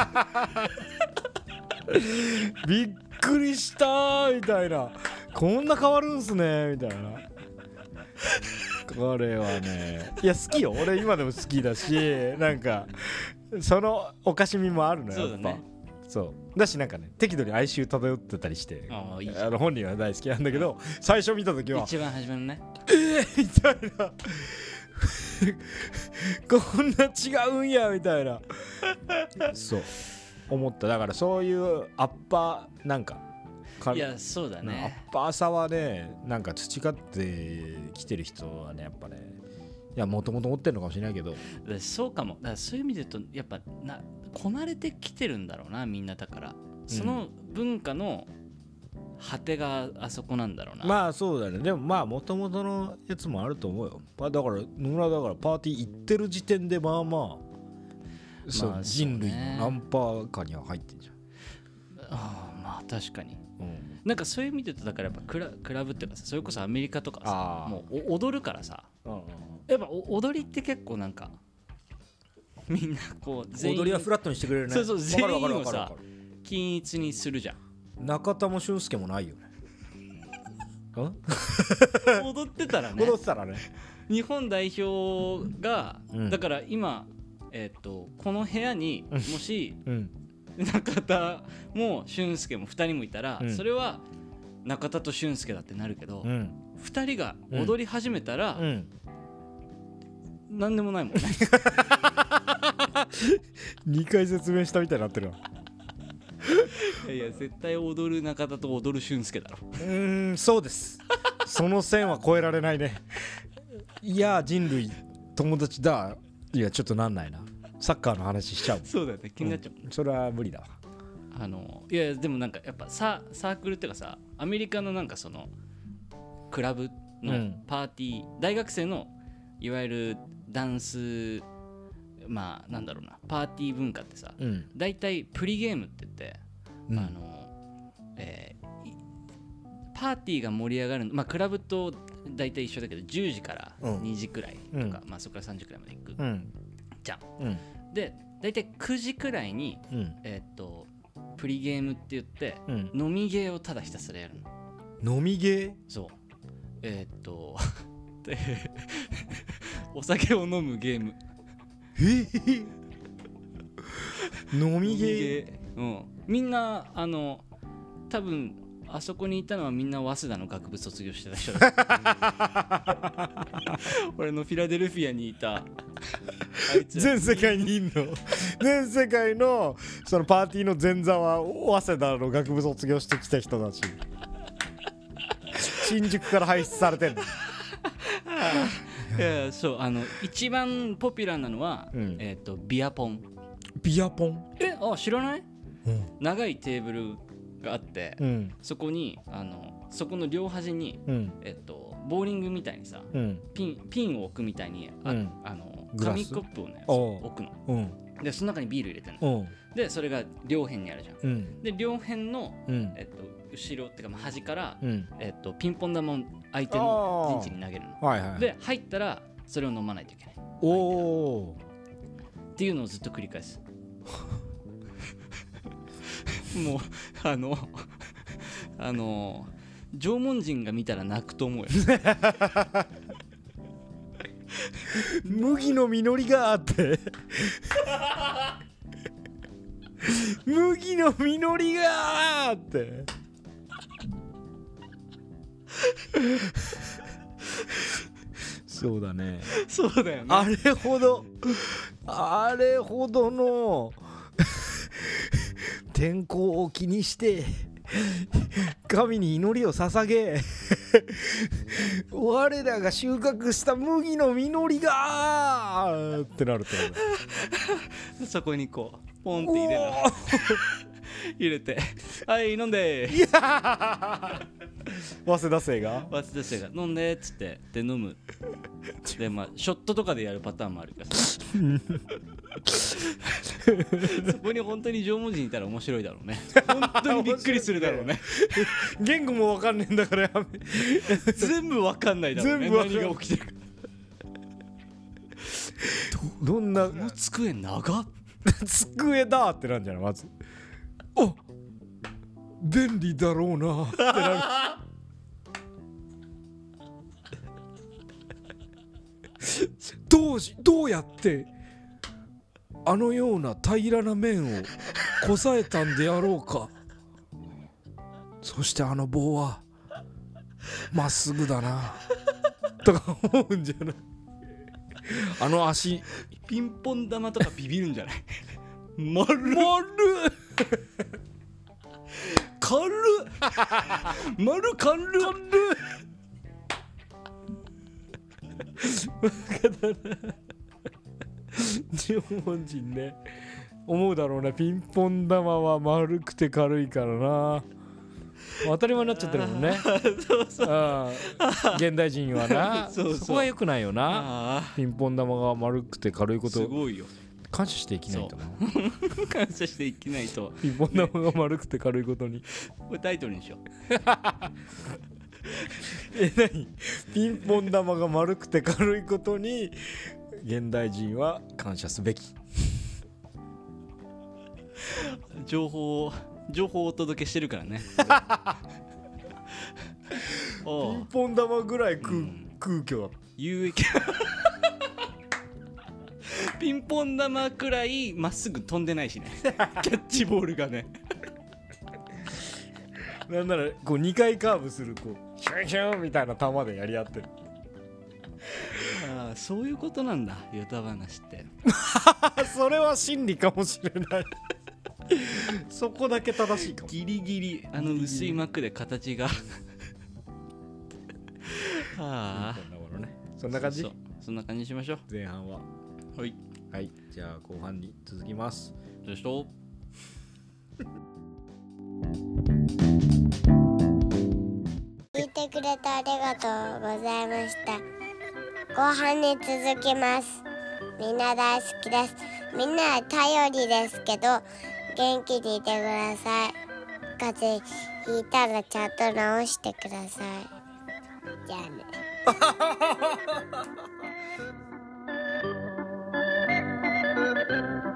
びっくりしたーみたいな。こんな変わるんすねみたいな。これはね。いや好きよ。俺今でも好きだしなんかそのおかしみもあるのよやっぱ。
そうだね
そう。だしなんかね適度に哀愁漂ってたりして
あ
の本人は大好きなんだけど最初見た時は
一番初めのね。
みたいな。[laughs] こんな違うんやみたいな。そう思った。だからそういうアッパーなんかか
いやそうだ
ア
ね
ッパーさはねなんか培ってきてる人はねやっぱねいやもともと持ってるのかもしれないけど。
だそうかも。だからそういう意味で言うとやっぱなこなれてきてるんだろうなみんなだから。その文化の果てがあそこなんだろうな、
まあそうだね。でもまあもともとのやつもあると思うよ。まあだから野村だからパーティー行ってる時点でまあまあそう、
まあ
人類のナンパー下には入ってんじゃん。
ああまあ確かに。
うん。
なんかそういう意味で言うとだからやっぱクラクラブっていうかさそれこそアメリカとかさもうお踊るからさ。
うん。
やっぱお踊りって結構なんか [laughs] みんなこう全員
踊りはフラットにしてくれるね。
そうそう全員をさ均一にするじゃん。
中田も俊介もないよね。[laughs] ん？
踊ってたらね。
踊ってたらね。
日本代表が、
うん。
だから今えっ、とこの部屋にもし
うん。
中田も俊介も2人もいたら、
うん。
それは中田と俊介だってなるけど、
うん。
2人が踊り始めたら、
うん。
何でもないもんね [laughs] [laughs]
2回説明したみたいになってるわ。
いやいや絶対踊る中田と踊る俊介だろ。
うーんそうです。その線は越えられないね。いや人類友達だ。いやちょっとなんないな。サッカーの話しちゃう。
そうだよね。気になっちゃう、
それは無理だわ。
あのいやでもなんかやっぱササークルっていうかさアメリカのなんかそのクラブ
う
の
ん。
パーティー、大学生のいわゆるダンスまあなんだろうなパーティー文化ってさ
うん。
大体プリゲームって言って、
うん。
あのえーいパーティーが盛り上がるまあクラブと大体一緒だけど10時から
うん。
2時くらいとか、
うん。
まあそこから3時くらいまで行く
うん。
じゃん。
うん。
で大体9時くらいに
うん。
えーっとプリゲームって言って
うん。
飲みゲーをただひたすらやるの。
飲みゲ
そう。えーっと [laughs] で [laughs] お酒を飲むゲーム。
ーえ飲みゲ
ーうん。みんなあの多分あそこにいたのはみんな早稲田の学部卒業してた人だ。[laughs] 俺のフィラデルフィアにいた。
全世界にいんの？全世界のそのパーティーの前座は早稲田の学部卒業してきた人たち。[laughs] 新宿から輩出されてんの。
い [laughs] やそうあの一番ポピュラーなのは、
うん。
えーっとビアポン。
ビアポン？
えあ知らない？
うん。
長いテーブルがあって、
うん。
そこにあのそこの両端に、
うん。
えっと、ボーリングみたいにさ
うん。
ピンピンを置くみたいにあ、
うん。
あの
グラス？
紙コップをね
おう
置くの。
うん。
でその中にビール入れてるの。
うん。
でそれが両辺にあるじゃん。
うん。
で両辺の、
うん。
えっと、後ろっていうかまあ端から、
うん。
えっと、ピンポン玉を相手の陣地に投げるの。
はいはい
で入ったらそれを飲まないといけない。
おお
っていうのをずっと繰り返す。[laughs] もうあのあの縄文人が見たら泣くと思うよ。[laughs]
麦の実りがあって。[laughs] 麦の実りがあって [laughs] そうだね。
そうだよね。
あれほどあれほどの [laughs] 天候を気にして神に祈りを捧げ我らが収穫した麦の実りがってなると [laughs]
そこにこうポンって入れ入れてはい飲んで。
いや早稲田生が？
早稲田生が。飲んでっつってで飲む。でまあショットとかでやるパターンもあるからさ。[laughs] そこに本当に縄文人いたら面白いだろうね。本当にびっくりするだろうね。
言語もわかんねえんだからやめ。
全部わかんないだろうね。
全部
何が起きてるか
どんな
この机長っ
机だってなんじゃないまず。あ便利だろうなってなる [laughs] [laughs] どうしどうやってあのような平らな面をこさえたんであろうか。そしてあの棒はまっすぐだな。とか思うんじゃない。あの足
ピンポン玉とかビビるんじゃない？[laughs] 丸。
丸。
軽っ。[laughs] 丸軽っ [laughs]
日本人ね。思うだろうね。ピンポン玉は丸くて軽いからな。当たり前になっちゃってるもんね。
そうそう。
現代人はな。
そ
こはよくないよな。
あ
ピンポン玉が丸くて軽いこ
あす
と
ごいよ。
感謝していきないとな。[laughs]
感謝していけないと。
ピンポン玉が丸くて軽いことに。
これタイトルにしよう [laughs] [laughs]
え何？ピンポン玉が丸くて軽いことに現代人は感謝すべき。
情報を情報をお届けしてるからね。[laughs]
ピンポン玉ぐらい空,、
うん。
空虚だっ
有益。ピンポン玉くらいまっすぐ飛んでないしね。[laughs] キャッチボールがね。
たなんならこう2回カーブするこうヒュンヒュンみたいな球でやり合ってる。
ああそういうことなんだヨタ話って。
あ [laughs] それは真理かもしれない。そこだけ正しいかも。
ギリギリあの薄い膜で形が。[laughs] ああ
そんな感じ？
そうそんな感じにしましょう。
前半は。
はい。
はい。じゃあ後半に続きます。
どうしよ
聞いてくれてありがとうございました。後半に続きます。みんな大好きです。みんな頼りですけど、元気にいてください。風邪ひいたらちゃんと直してください。じゃあね。[laughs]